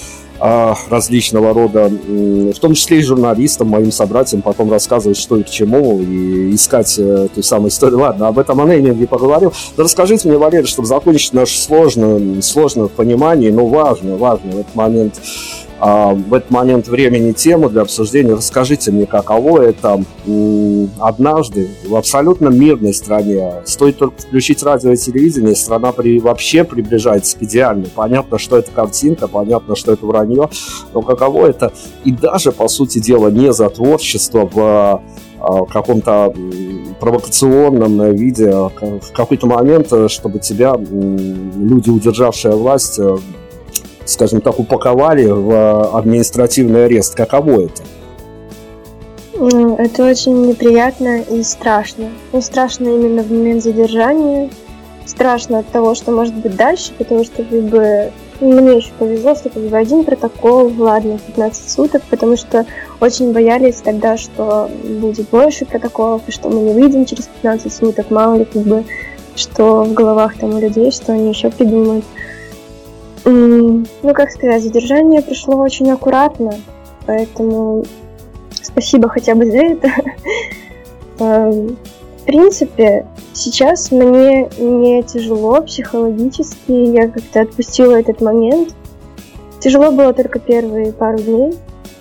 различного рода, в том числе и журналистам, моим собратьям, потом рассказывать, что и к чему, и искать э, ту самую историю. Ладно, об этом о не поговорил. Да расскажите мне, Валерий, чтобы закончить наш сложное, сложное понимание, но важно, важно в этот момент а, в этот момент времени тему для обсуждения. Расскажите мне, каково это однажды в абсолютно мирной стране. Стоит только включить радио и телевидение, страна при, вообще приближается к идеальной. Понятно, что это картинка, понятно, что это вранье, но каково это и даже, по сути дела, не за творчество в а, каком-то провокационном виде в какой-то момент, э, чтобы тебя люди, удержавшие власть, э, скажем так, упаковали в административный арест. Каково это? Это очень неприятно и страшно. И страшно именно в момент задержания. Страшно от того, что может быть дальше, потому что как бы мне еще повезло, что как бы один протокол, ладно, 15 суток, потому что очень боялись тогда, что будет больше протоколов, и что мы не выйдем через 15 суток, мало ли как бы, что в головах там у людей, что они еще придумают. Ну, как сказать, задержание пришло очень аккуратно, поэтому спасибо хотя бы за это. Эм, в принципе, сейчас мне не тяжело психологически, я как-то отпустила этот момент. Тяжело было только первые пару дней,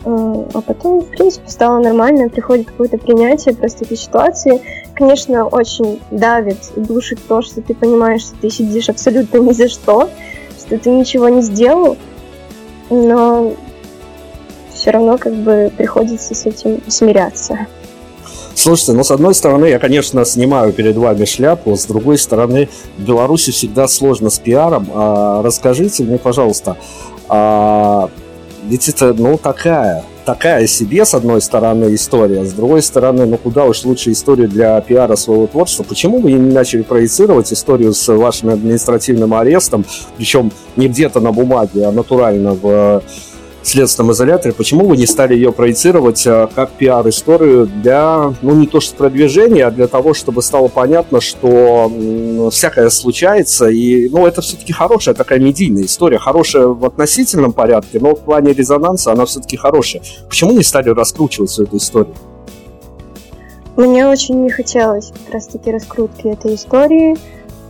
э, а потом, в принципе, стало нормально, приходит какое-то принятие просто этой ситуации. Конечно, очень давит и душит то, что ты понимаешь, что ты сидишь абсолютно ни за что, что ты ничего не сделал, но все равно как бы приходится с этим смиряться. Слушайте, ну, с одной стороны, я, конечно, снимаю перед вами шляпу, с другой стороны, в Беларуси всегда сложно с пиаром. А, расскажите мне, пожалуйста, а, ведь это, ну, такая такая себе, с одной стороны, история, с другой стороны, ну куда уж лучше историю для пиара своего творчества. Почему вы не начали проецировать историю с вашим административным арестом, причем не где-то на бумаге, а натурально в следственном изоляторе, почему вы не стали ее проецировать а, как пиар-историю для, ну, не то что продвижения, а для того, чтобы стало понятно, что всякое случается, и, ну, это все-таки хорошая такая медийная история, хорошая в относительном порядке, но в плане резонанса она все-таки хорошая. Почему не стали раскручивать всю эту историю? Мне очень не хотелось как раз-таки раскрутки этой истории.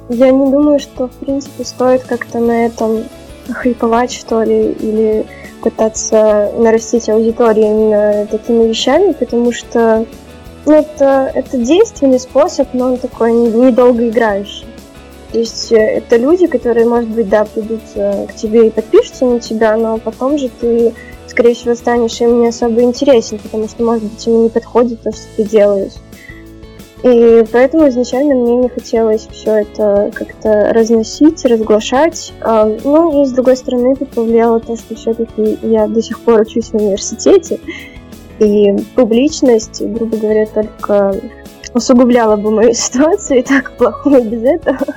Я не думаю, что, в принципе, стоит как-то на этом хайповать, что ли, или пытаться нарастить аудиторию именно такими вещами, потому что ну, это, это действенный способ, но он такой недолго играющий. То есть э, это люди, которые, может быть, да, придут э, к тебе и подпишутся на тебя, но потом же ты, скорее всего, станешь им не особо интересен, потому что, может быть, им не подходит то, что ты делаешь. И поэтому изначально мне не хотелось все это как-то разносить, разглашать. А, ну и с другой стороны тут повлияло то, что все-таки я до сих пор учусь в университете, и публичность, грубо говоря, только усугубляла бы мою ситуацию, и так плохую без этого.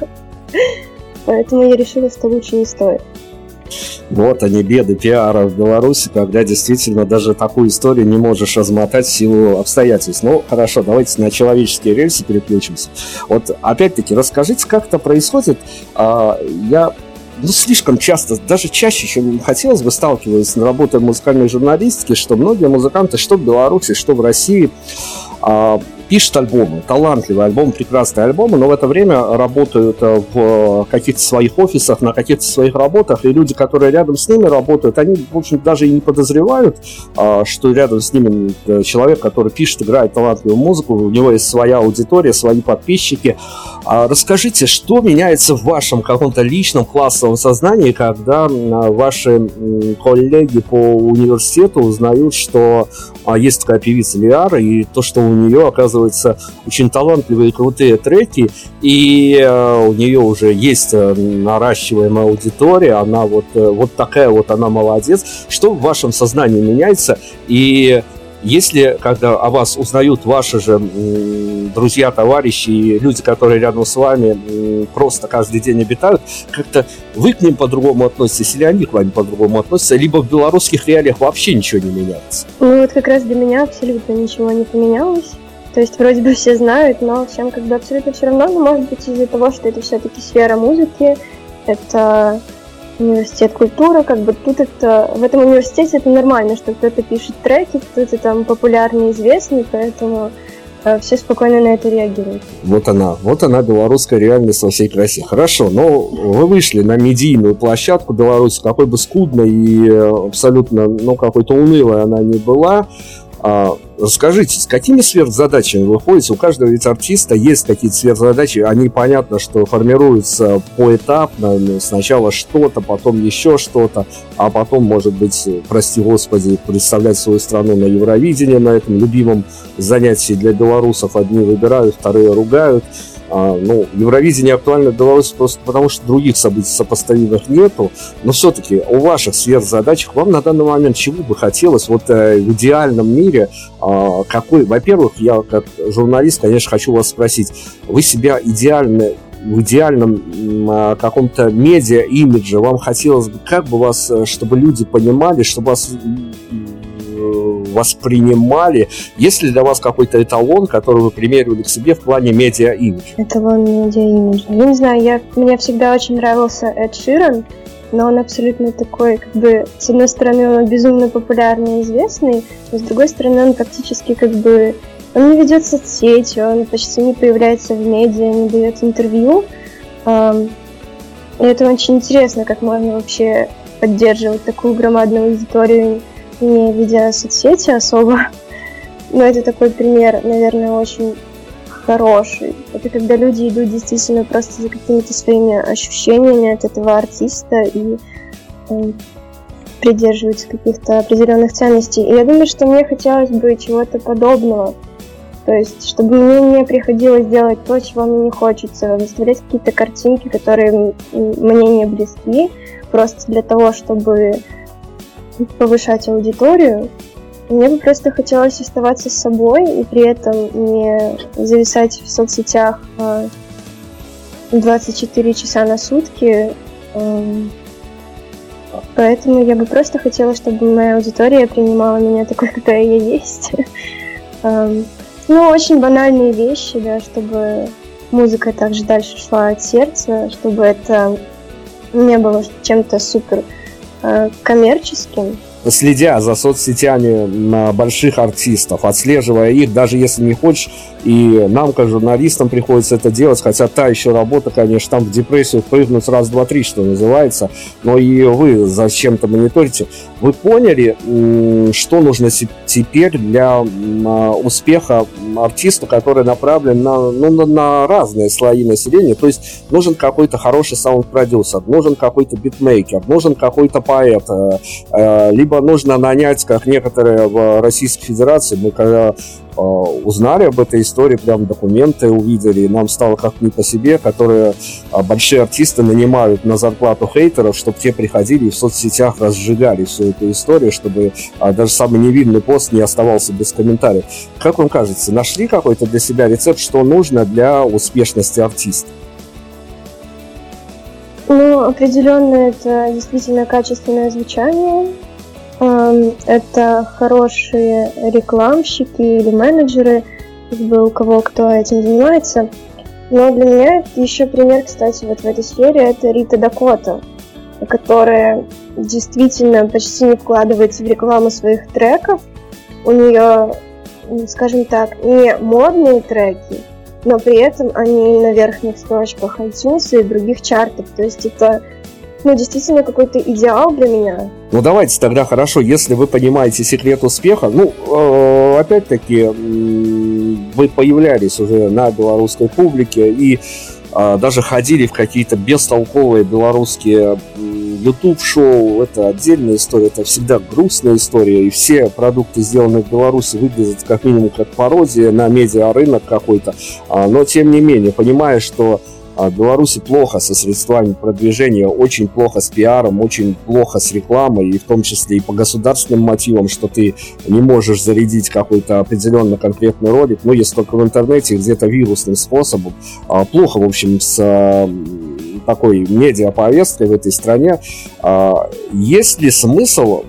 Поэтому я решила, что лучше не стоит. Вот они, беды пиара в Беларуси, когда действительно даже такую историю не можешь размотать в силу обстоятельств. Ну, хорошо, давайте на человеческие рельсы переключимся. Вот, опять-таки, расскажите, как это происходит. А, я ну, слишком часто, даже чаще, чем хотелось бы, сталкиваюсь на работе музыкальной журналистике, что многие музыканты, что в Беларуси, что в России, а, пишут альбомы, талантливые альбомы, прекрасные альбомы, но в это время работают э, в каких-то своих офисах, на каких-то своих работах, и люди, которые рядом с ними работают, они, в общем, даже и не подозревают, а, что рядом с ними э, человек, который пишет, играет талантливую музыку, у него есть своя аудитория, свои подписчики. А расскажите, что меняется в вашем каком-то личном классовом сознании, когда ваши коллеги по университету узнают, что а, есть такая певица Лиара, и то, что у нее, оказывается, очень талантливые и крутые треки, и э, у нее уже есть э, наращиваемая аудитория, она вот, э, вот такая вот, она молодец. Что в вашем сознании меняется? И если, когда о вас узнают ваши же друзья, товарищи и люди, которые рядом с вами просто каждый день обитают, как-то вы к ним по-другому относитесь или они к вам по-другому относятся, либо в белорусских реалиях вообще ничего не меняется? Ну вот как раз для меня абсолютно ничего не поменялось. То есть вроде бы все знают, но всем как бы абсолютно все равно, но может быть из-за того, что это все-таки сфера музыки, это университет культуры, как бы тут это, в этом университете это нормально, что кто-то пишет треки, кто-то там популярный, известный, поэтому э, все спокойно на это реагируют. Вот она, вот она, белорусская реальность во всей красе. Хорошо, но вы вышли на медийную площадку Беларуси, какой бы скудной и абсолютно, ну, какой-то унылой она не была, а, расскажите, с какими сверхзадачами вы ходите? У каждого ведь артиста есть какие-то сверхзадачи. Они, понятно, что формируются поэтапно. Ну, сначала что-то, потом еще что-то, а потом, может быть, прости господи, представлять свою страну на Евровидении, на этом любимом занятии для белорусов. Одни выбирают, вторые ругают. А, ну, Евровидение актуально Беларуси просто потому, что других событий сопоставимых нету. Но все-таки у ваших сверхзадач вам на данный момент чего бы хотелось вот э, в идеальном мире? Э, какой, во-первых, я как журналист, конечно, хочу вас спросить, вы себя идеально в идеальном э, каком-то медиа-имидже вам хотелось бы, как бы вас, э, чтобы люди понимали, чтобы вас воспринимали? Есть ли для вас какой-то эталон, который вы примерили к себе в плане медиа-имидж? Эталон медиа-имидж. Я не знаю, я, мне всегда очень нравился Эд Ширан, но он абсолютно такой, как бы, с одной стороны, он безумно популярный и известный, но с другой стороны, он практически как бы он не ведет соцсети, он почти не появляется в медиа, не дает интервью. И это очень интересно, как можно вообще поддерживать такую громадную аудиторию не ведя соцсети особо. Но это такой пример, наверное, очень хороший. Это когда люди идут действительно просто за какими-то своими ощущениями от этого артиста и э, придерживаются каких-то определенных ценностей. И я думаю, что мне хотелось бы чего-то подобного. То есть, чтобы мне не приходилось делать то, чего мне не хочется, выставлять какие-то картинки, которые мне не близки, просто для того, чтобы повышать аудиторию. Мне бы просто хотелось оставаться с собой и при этом не зависать в соцсетях 24 а, часа на сутки. Эм, поэтому я бы просто хотела, чтобы моя аудитория принимала меня такой, какая я есть. Эм, ну, очень банальные вещи, да, чтобы музыка также дальше шла от сердца, чтобы это не было чем-то супер коммерческим. Следя за соцсетями больших артистов, отслеживая их, даже если не хочешь, и нам, как журналистам, приходится это делать, хотя та еще работа, конечно, там в депрессию прыгнуть раз, два, три, что называется, но и вы зачем-то мониторите. Вы поняли, что нужно теперь для а, успеха артиста, который направлен на, ну, на разные слои населения, то есть нужен какой-то хороший саунд-продюсер, нужен какой-то битмейкер, нужен какой-то поэт, э, э, либо нужно нанять, как некоторые в Российской Федерации, мы когда узнали об этой истории, прям документы увидели, и нам стало как не по себе, которые а, большие артисты нанимают на зарплату хейтеров, чтобы те приходили и в соцсетях разжигали всю эту историю, чтобы а, даже самый невинный пост не оставался без комментариев. Как вам кажется, нашли какой-то для себя рецепт, что нужно для успешности артиста? Ну, определенно это действительно качественное звучание, это хорошие рекламщики или менеджеры, как бы у кого кто этим занимается. Но для меня еще пример, кстати, вот в этой сфере, это Рита Дакота, которая действительно почти не вкладывается в рекламу своих треков. У нее скажем так, не модные треки, но при этом они на верхних строчках iTunes и других чартов. То есть это ну, действительно какой-то идеал для меня. Ну, давайте тогда хорошо, если вы понимаете секрет успеха, ну, э, опять-таки, вы появлялись уже на белорусской публике и э, даже ходили в какие-то бестолковые белорусские YouTube-шоу, это отдельная история, это всегда грустная история, и все продукты, сделанные в Беларуси, выглядят как минимум как пародия на медиарынок какой-то, а, но тем не менее, понимая, что Беларуси плохо со средствами продвижения, очень плохо с пиаром, очень плохо с рекламой, и в том числе и по государственным мотивам, что ты не можешь зарядить какой-то определенно конкретный ролик, ну, если только в интернете, где-то вирусным способом. А, плохо, в общем, с такой медиаповесткой в этой стране. А, есть ли смысл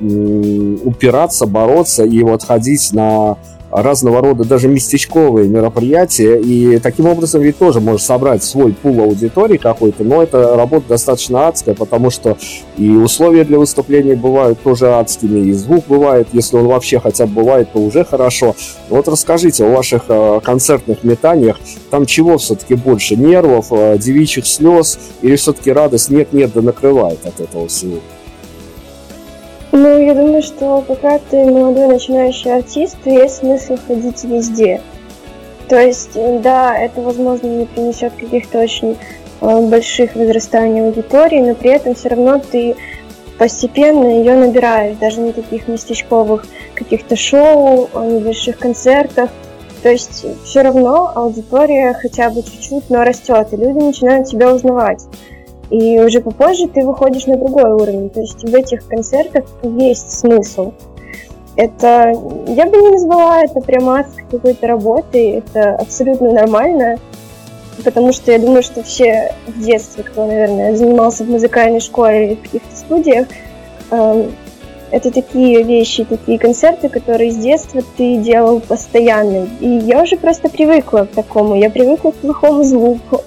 упираться, бороться и вот ходить на разного рода даже местечковые мероприятия, и таким образом ведь тоже можешь собрать свой пул аудитории какой-то, но это работа достаточно адская, потому что и условия для выступления бывают тоже адскими, и звук бывает, если он вообще хотя бы бывает, то уже хорошо. Вот расскажите о ваших э, концертных метаниях, там чего все-таки больше, нервов, э, девичьих слез, или все-таки радость нет-нет да накрывает от этого всего? Я думаю, что пока ты молодой начинающий артист, то есть смысл ходить везде. То есть, да, это, возможно, не принесет каких-то очень э, больших возрастаний аудитории, но при этом все равно ты постепенно ее набираешь, даже на таких местечковых каких-то шоу, небольших концертах. То есть все равно аудитория хотя бы чуть-чуть, но растет, и люди начинают тебя узнавать. И уже попозже ты выходишь на другой уровень. То есть в этих концертах есть смысл. Это, я бы не назвала это прям адской какой-то работой, это абсолютно нормально, потому что я думаю, что все в детстве, кто, наверное, занимался в музыкальной школе или в каких-то студиях, эм, это такие вещи, такие концерты, которые с детства ты делал постоянно. И я уже просто привыкла к такому. Я привыкла к плохому звуку,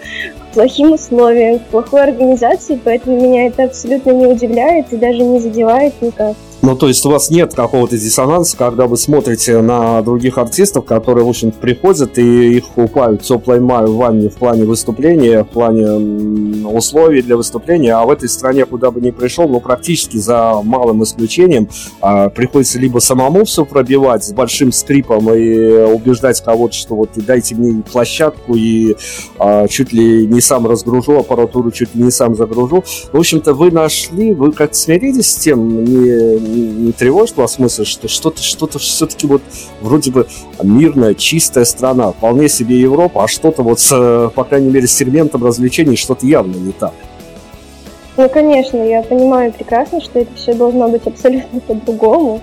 плохим условиям, к плохой организации, поэтому меня это абсолютно не удивляет и даже не задевает никак. Ну, то есть у вас нет какого-то диссонанса, когда вы смотрите на других артистов, которые, в общем-то, приходят и их купают теплой май в ванне в плане выступления, в плане условий для выступления, а в этой стране, куда бы ни пришел, ну, практически за малым исключением, а, приходится либо самому все пробивать с большим скрипом и убеждать кого-то, что вот дайте мне площадку и а, чуть ли не сам разгружу аппаратуру, чуть ли не сам загружу. В общем-то, вы нашли, вы как-то смирились с тем, не не тревожит вас мысль, что что-то что-то все-таки вот вроде бы мирная, чистая страна, вполне себе Европа, а что-то вот, с, по крайней мере, с сегментом развлечений что-то явно не так? Ну, конечно, я понимаю прекрасно, что это все должно быть абсолютно по-другому.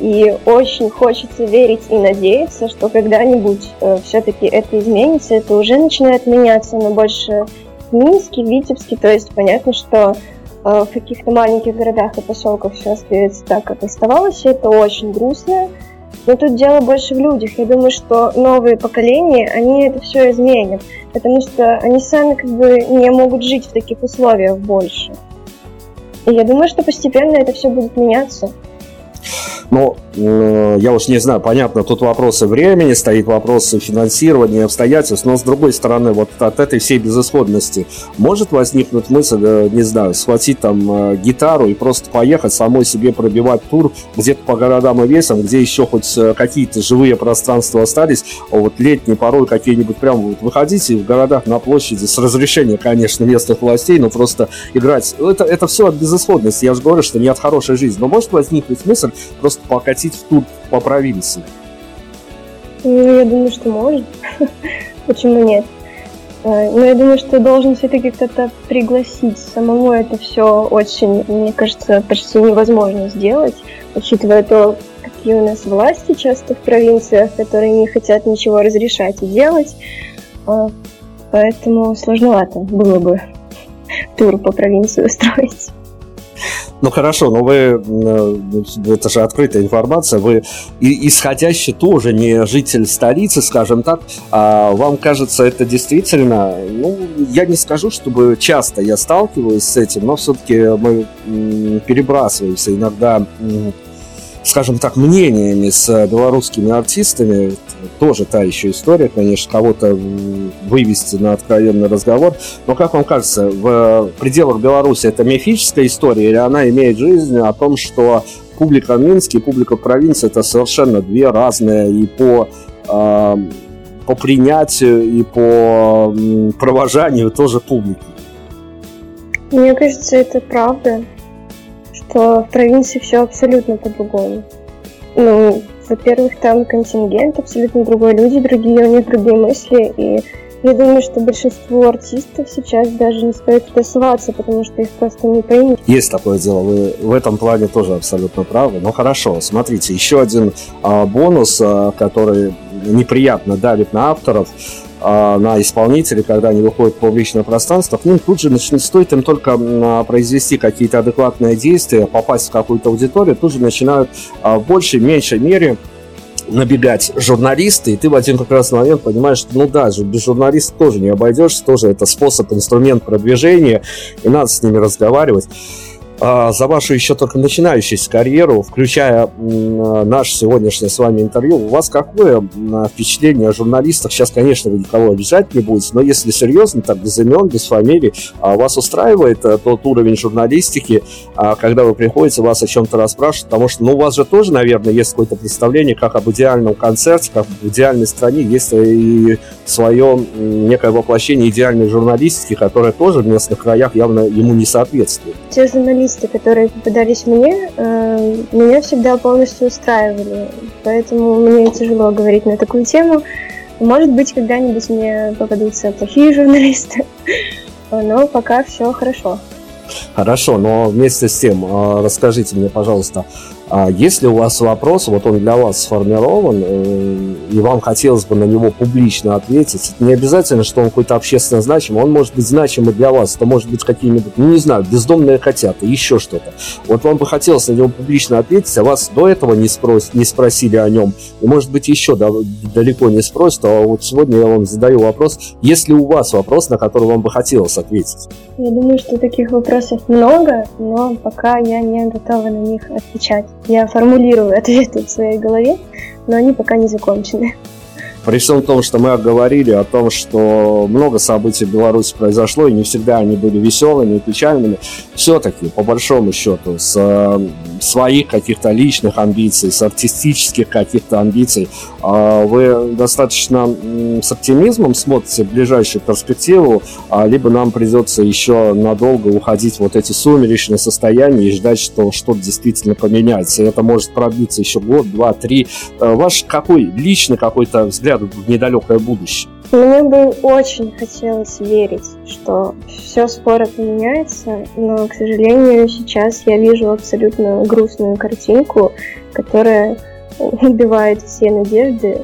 И очень хочется верить и надеяться, что когда-нибудь э, все-таки это изменится. Это уже начинает меняться, но больше в Минске, в Витебске. То есть понятно, что в каких-то маленьких городах и поселках все остается так, как оставалось, и это очень грустно. Но тут дело больше в людях. Я думаю, что новые поколения, они это все изменят, потому что они сами как бы не могут жить в таких условиях больше. И я думаю, что постепенно это все будет меняться. Но э, я уж не знаю, понятно, тут вопросы времени, стоит вопросы финансирования, обстоятельств, но с другой стороны, вот от этой всей безысходности может возникнуть мысль, э, не знаю, схватить там э, гитару и просто поехать самой себе пробивать тур где-то по городам и весам, где еще хоть э, какие-то живые пространства остались, а вот летний порой какие-нибудь прям вот выходите в городах на площади с разрешения, конечно, местных властей, но просто играть. Это, это все от безысходности, я же говорю, что не от хорошей жизни, но может возникнуть мысль просто покатить в тур по провинции? Ну, я думаю, что может. Почему нет? А, но я думаю, что должен все-таки кто-то пригласить. Самому это все очень, мне кажется, почти невозможно сделать, учитывая то, какие у нас власти часто в провинциях, которые не хотят ничего разрешать и делать. А, поэтому сложновато было бы тур по провинции устроить. Ну хорошо, но вы, э, это же открытая информация, вы исходящий тоже не житель столицы, скажем так, а вам кажется это действительно, ну, я не скажу, чтобы часто я сталкиваюсь с этим, но все-таки мы перебрасываемся иногда скажем так, мнениями с белорусскими артистами. Тоже та еще история, конечно, кого-то вывести на откровенный разговор. Но как вам кажется, в пределах Беларуси это мифическая история или она имеет жизнь о том, что публика в Минске и публика провинции это совершенно две разные и по э, по принятию и по провожанию тоже публики. Мне кажется, это правда, что в провинции все абсолютно по-другому. Ну, во-первых, там контингент абсолютно другой, люди другие, у них другие мысли, и я думаю, что большинству артистов сейчас даже не стоит туда потому что их просто не поймут. Есть такое дело, вы в этом плане тоже абсолютно правы. Ну хорошо, смотрите, еще один а, бонус, а, который неприятно давит на авторов, на исполнителей, когда они выходят в публичное пространство, к ним тут же начинает, стоит им только а, произвести какие-то адекватные действия, попасть в какую-то аудиторию, тут же начинают а, в большей, меньшей мере набегать журналисты, и ты в один прекрасный момент понимаешь, что ну да, без журналистов тоже не обойдешься, тоже это способ, инструмент продвижения, и надо с ними разговаривать. А, за вашу еще только начинающуюся карьеру, включая наше сегодняшнее с вами интервью, у вас какое впечатление о журналистах? Сейчас, конечно, вы никого обижать не будете, но если серьезно, так без имен, без фамилий, а вас устраивает э, тот уровень журналистики, а, когда вы приходите, вас о чем-то расспрашивают, потому что ну, у вас же тоже, наверное, есть какое-то представление, как об идеальном концерте, как в идеальной стране, есть и свое некое воплощение идеальной журналистики, которая тоже в местных краях явно ему не соответствует. Те журналисты, артисты, которые попадались мне, э, меня всегда полностью устраивали. Поэтому мне тяжело говорить на такую тему. Может быть, когда-нибудь мне попадутся плохие журналисты, но пока все хорошо. Хорошо, но вместе с тем, э, расскажите мне, пожалуйста, а если у вас вопрос, вот он для вас сформирован, э, и вам хотелось бы на него публично ответить, не обязательно, что он какой-то общественно значимый, он может быть значимый для вас, это может быть какие-нибудь, ну не знаю, бездомные котята, еще что-то. Вот вам бы хотелось на него публично ответить, а вас до этого не, спрос, не спросили о нем, и может быть еще да, далеко не спросят, а вот сегодня я вам задаю вопрос, есть ли у вас вопрос, на который вам бы хотелось ответить? Я думаю, что таких вопросов много, но пока я не готова на них отвечать. Я формулирую ответы в своей голове, но они пока не закончены. При всем том, что мы говорили о том, что много событий в Беларуси произошло, и не всегда они были веселыми и печальными, все-таки, по большому счету, с э, своих каких-то личных амбиций, с артистических каких-то амбиций, э, вы достаточно с оптимизмом смотрите в ближайшую перспективу, а либо нам придется еще надолго уходить в вот эти сумеречные состояния и ждать, что что-то действительно поменяется. И это может продлиться еще год, два, три. Э, ваш какой личный какой-то взгляд взгляд в недалекое будущее? Мне бы очень хотелось верить, что все скоро поменяется, но, к сожалению, сейчас я вижу абсолютно грустную картинку, которая убивает все надежды.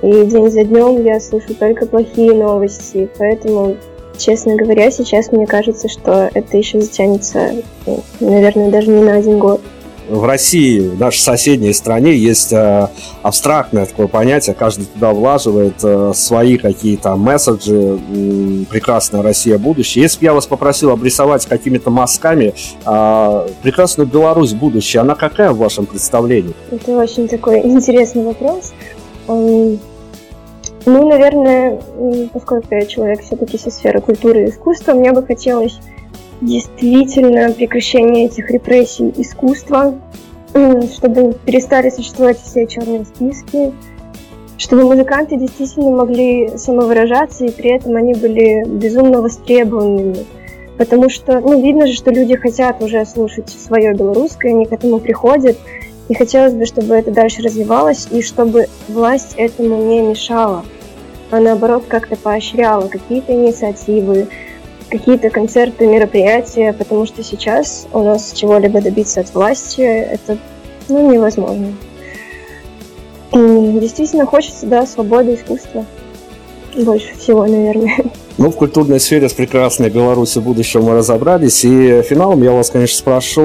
И день за днем я слышу только плохие новости, поэтому, честно говоря, сейчас мне кажется, что это еще затянется, ну, наверное, даже не на один год в России, в нашей соседней стране, есть э, абстрактное такое понятие, каждый туда влаживает э, свои какие-то месседжи, прекрасная Россия будущее. Если бы я вас попросил обрисовать какими-то мазками э, прекрасную Беларусь будущее, она какая в вашем представлении? Это очень такой интересный вопрос. Ну, наверное, поскольку я человек все-таки со сферы культуры и искусства, мне бы хотелось действительно прекращение этих репрессий искусства, чтобы перестали существовать все черные списки, чтобы музыканты действительно могли самовыражаться, и при этом они были безумно востребованными. Потому что, ну, видно же, что люди хотят уже слушать свое белорусское, они к этому приходят, и хотелось бы, чтобы это дальше развивалось, и чтобы власть этому не мешала, а наоборот как-то поощряла какие-то инициативы, какие-то концерты, мероприятия, потому что сейчас у нас чего-либо добиться от власти это ну, невозможно. И действительно хочется, да, свободы искусства. Больше всего, наверное. Ну, в культурной сфере с прекрасной Беларусью будущего мы разобрались. И финалом я вас, конечно, спрошу,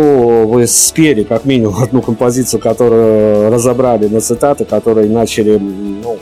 вы спели как минимум одну композицию, которую разобрали на цитаты, которые начали ну,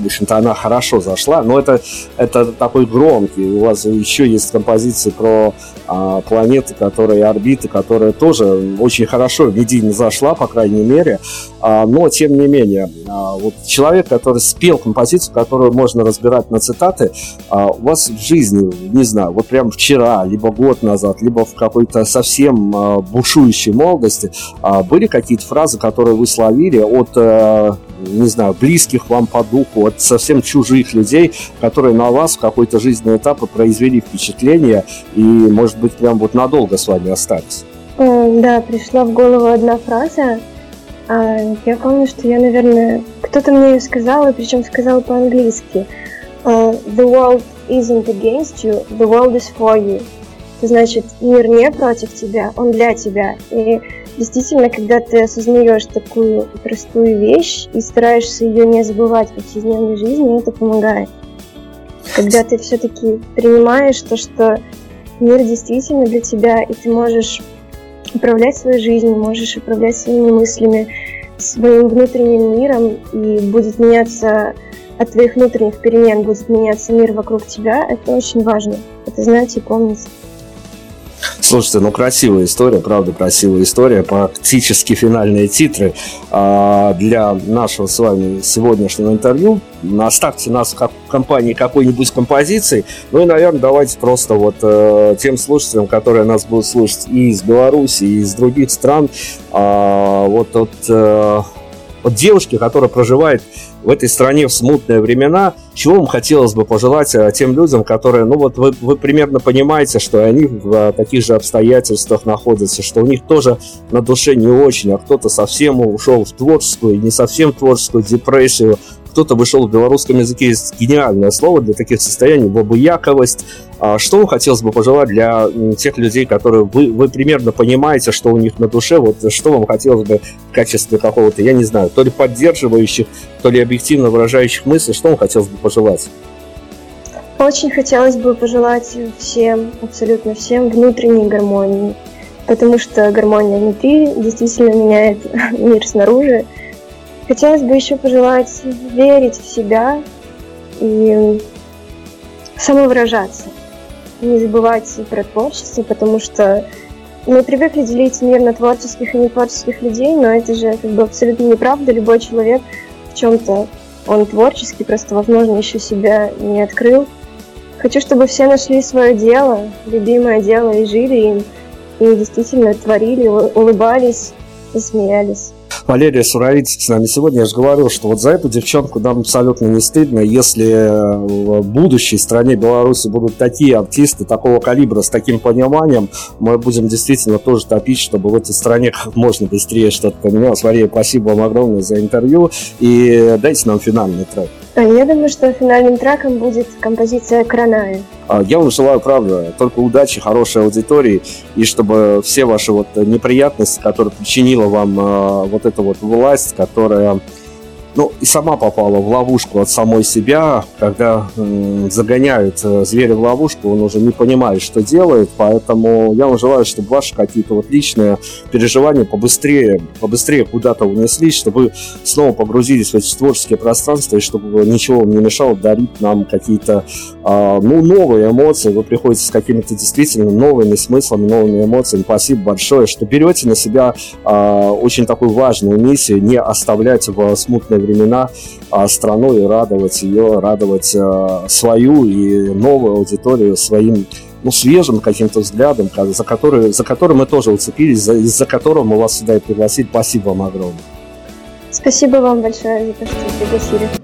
в общем-то, она хорошо зашла, но это, это такой громкий. У вас еще есть композиции про а, планеты, которые орбиты, которая тоже очень хорошо медийно зашла, по крайней мере. А, но, тем не менее, а, вот человек, который спел композицию, которую можно разбирать на цитаты, а, у вас в жизни, не знаю, вот прям вчера, либо год назад, либо в какой-то совсем а, бушующей молодости, а, были какие-то фразы, которые вы словили от а, не знаю, близких вам по духу, от совсем чужих людей, которые на вас в какой-то жизненный этап произвели впечатление и, может быть, прям вот надолго с вами остались. Да, пришла в голову одна фраза. А, Я помню, что я, наверное, кто-то мне ее сказал, и причем сказал по-английски. А, The world isn't against you, the world is for you. Это значит, мир не против тебя, он для тебя. И действительно, когда ты осознаешь такую простую вещь и стараешься ее не забывать в повседневной жизни, это помогает. Когда ты все-таки принимаешь то, что мир действительно для тебя, и ты можешь управлять своей жизнью, можешь управлять своими мыслями, своим внутренним миром, и будет меняться от твоих внутренних перемен, будет меняться мир вокруг тебя, это очень важно. Это знать и помнить. Слушайте, ну красивая история, правда красивая история, практически финальные титры а, для нашего с вами сегодняшнего интервью. Оставьте нас как компании какой-нибудь композицией, ну и, наверное, давайте просто вот э, тем слушателям, которые нас будут слушать и из Беларуси, и из других стран, а, вот от, э, от девушки, которая проживает в этой стране в смутные времена, чего вам хотелось бы пожелать э, тем людям, которые, ну вот вы, вы примерно понимаете, что они в э, таких же обстоятельствах находятся, что у них тоже на душе не очень, а кто-то совсем ушел в творческую, не совсем творческую депрессию, кто-то вышел в белорусском языке, есть гениальное слово для таких состояний, бобуяковость. А что вам хотелось бы пожелать для тех людей, которые вы, вы примерно понимаете, что у них на душе, вот что вам хотелось бы в качестве какого-то, я не знаю, то ли поддерживающих, то ли объективно выражающих мысли, что вам хотелось бы пожелать? Очень хотелось бы пожелать всем, абсолютно всем, внутренней гармонии, потому что гармония внутри действительно меняет мир снаружи. Хотелось бы еще пожелать верить в себя и самовыражаться. Не забывать про творчество, потому что мы привыкли делить мир на творческих и нетворческих людей, но это же как бы абсолютно неправда. Любой человек в чем-то он творческий, просто, возможно, еще себя не открыл. Хочу, чтобы все нашли свое дело, любимое дело, и жили им, и действительно творили, улыбались и смеялись. Валерия Суровиц с нами сегодня. Я же говорил, что вот за эту девчонку нам абсолютно не стыдно. Если в будущей стране Беларуси будут такие артисты такого калибра, с таким пониманием, мы будем действительно тоже топить, чтобы в этой стране можно быстрее что-то поменялось. Валерия, спасибо вам огромное за интервью. И дайте нам финальный трек. А Я думаю, что финальным треком будет композиция «Краная». А, Я вам желаю, правда, только удачи, хорошей аудитории, и чтобы все ваши вот неприятности, которые причинила вам э, вот эта вот власть, которая ну, и сама попала в ловушку от самой себя, когда м, загоняют э, зверя в ловушку, он уже не понимает, что делает, поэтому я вам желаю, чтобы ваши какие-то вот личные переживания побыстрее, побыстрее куда-то унеслись, чтобы вы снова погрузились в эти творческие пространства, и чтобы ничего вам не мешало дарить нам какие-то, а, ну, новые эмоции, вы приходите с какими-то действительно новыми смыслами, новыми эмоциями. Спасибо большое, что берете на себя а, очень такую важную миссию, не оставлять в смутные времена а, страну и радовать ее, радовать а, свою и новую аудиторию своим ну, свежим каким-то взглядом, за который, за который мы тоже уцепились, за- из-за которого мы вас сюда и пригласили. Спасибо вам огромное. Спасибо вам большое за то, что пригласили.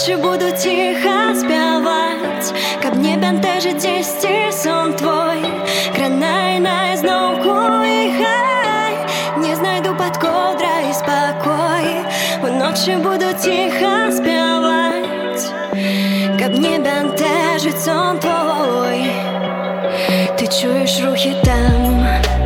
ночи буду тихо спевать, как не бянтэжыць дзесьці сон твой. Кранай найзноўку и хай не знайду под спокой. В ночи буду тихо спевать, как не бянтэжыць сон твой. Ты чуеш рухи там.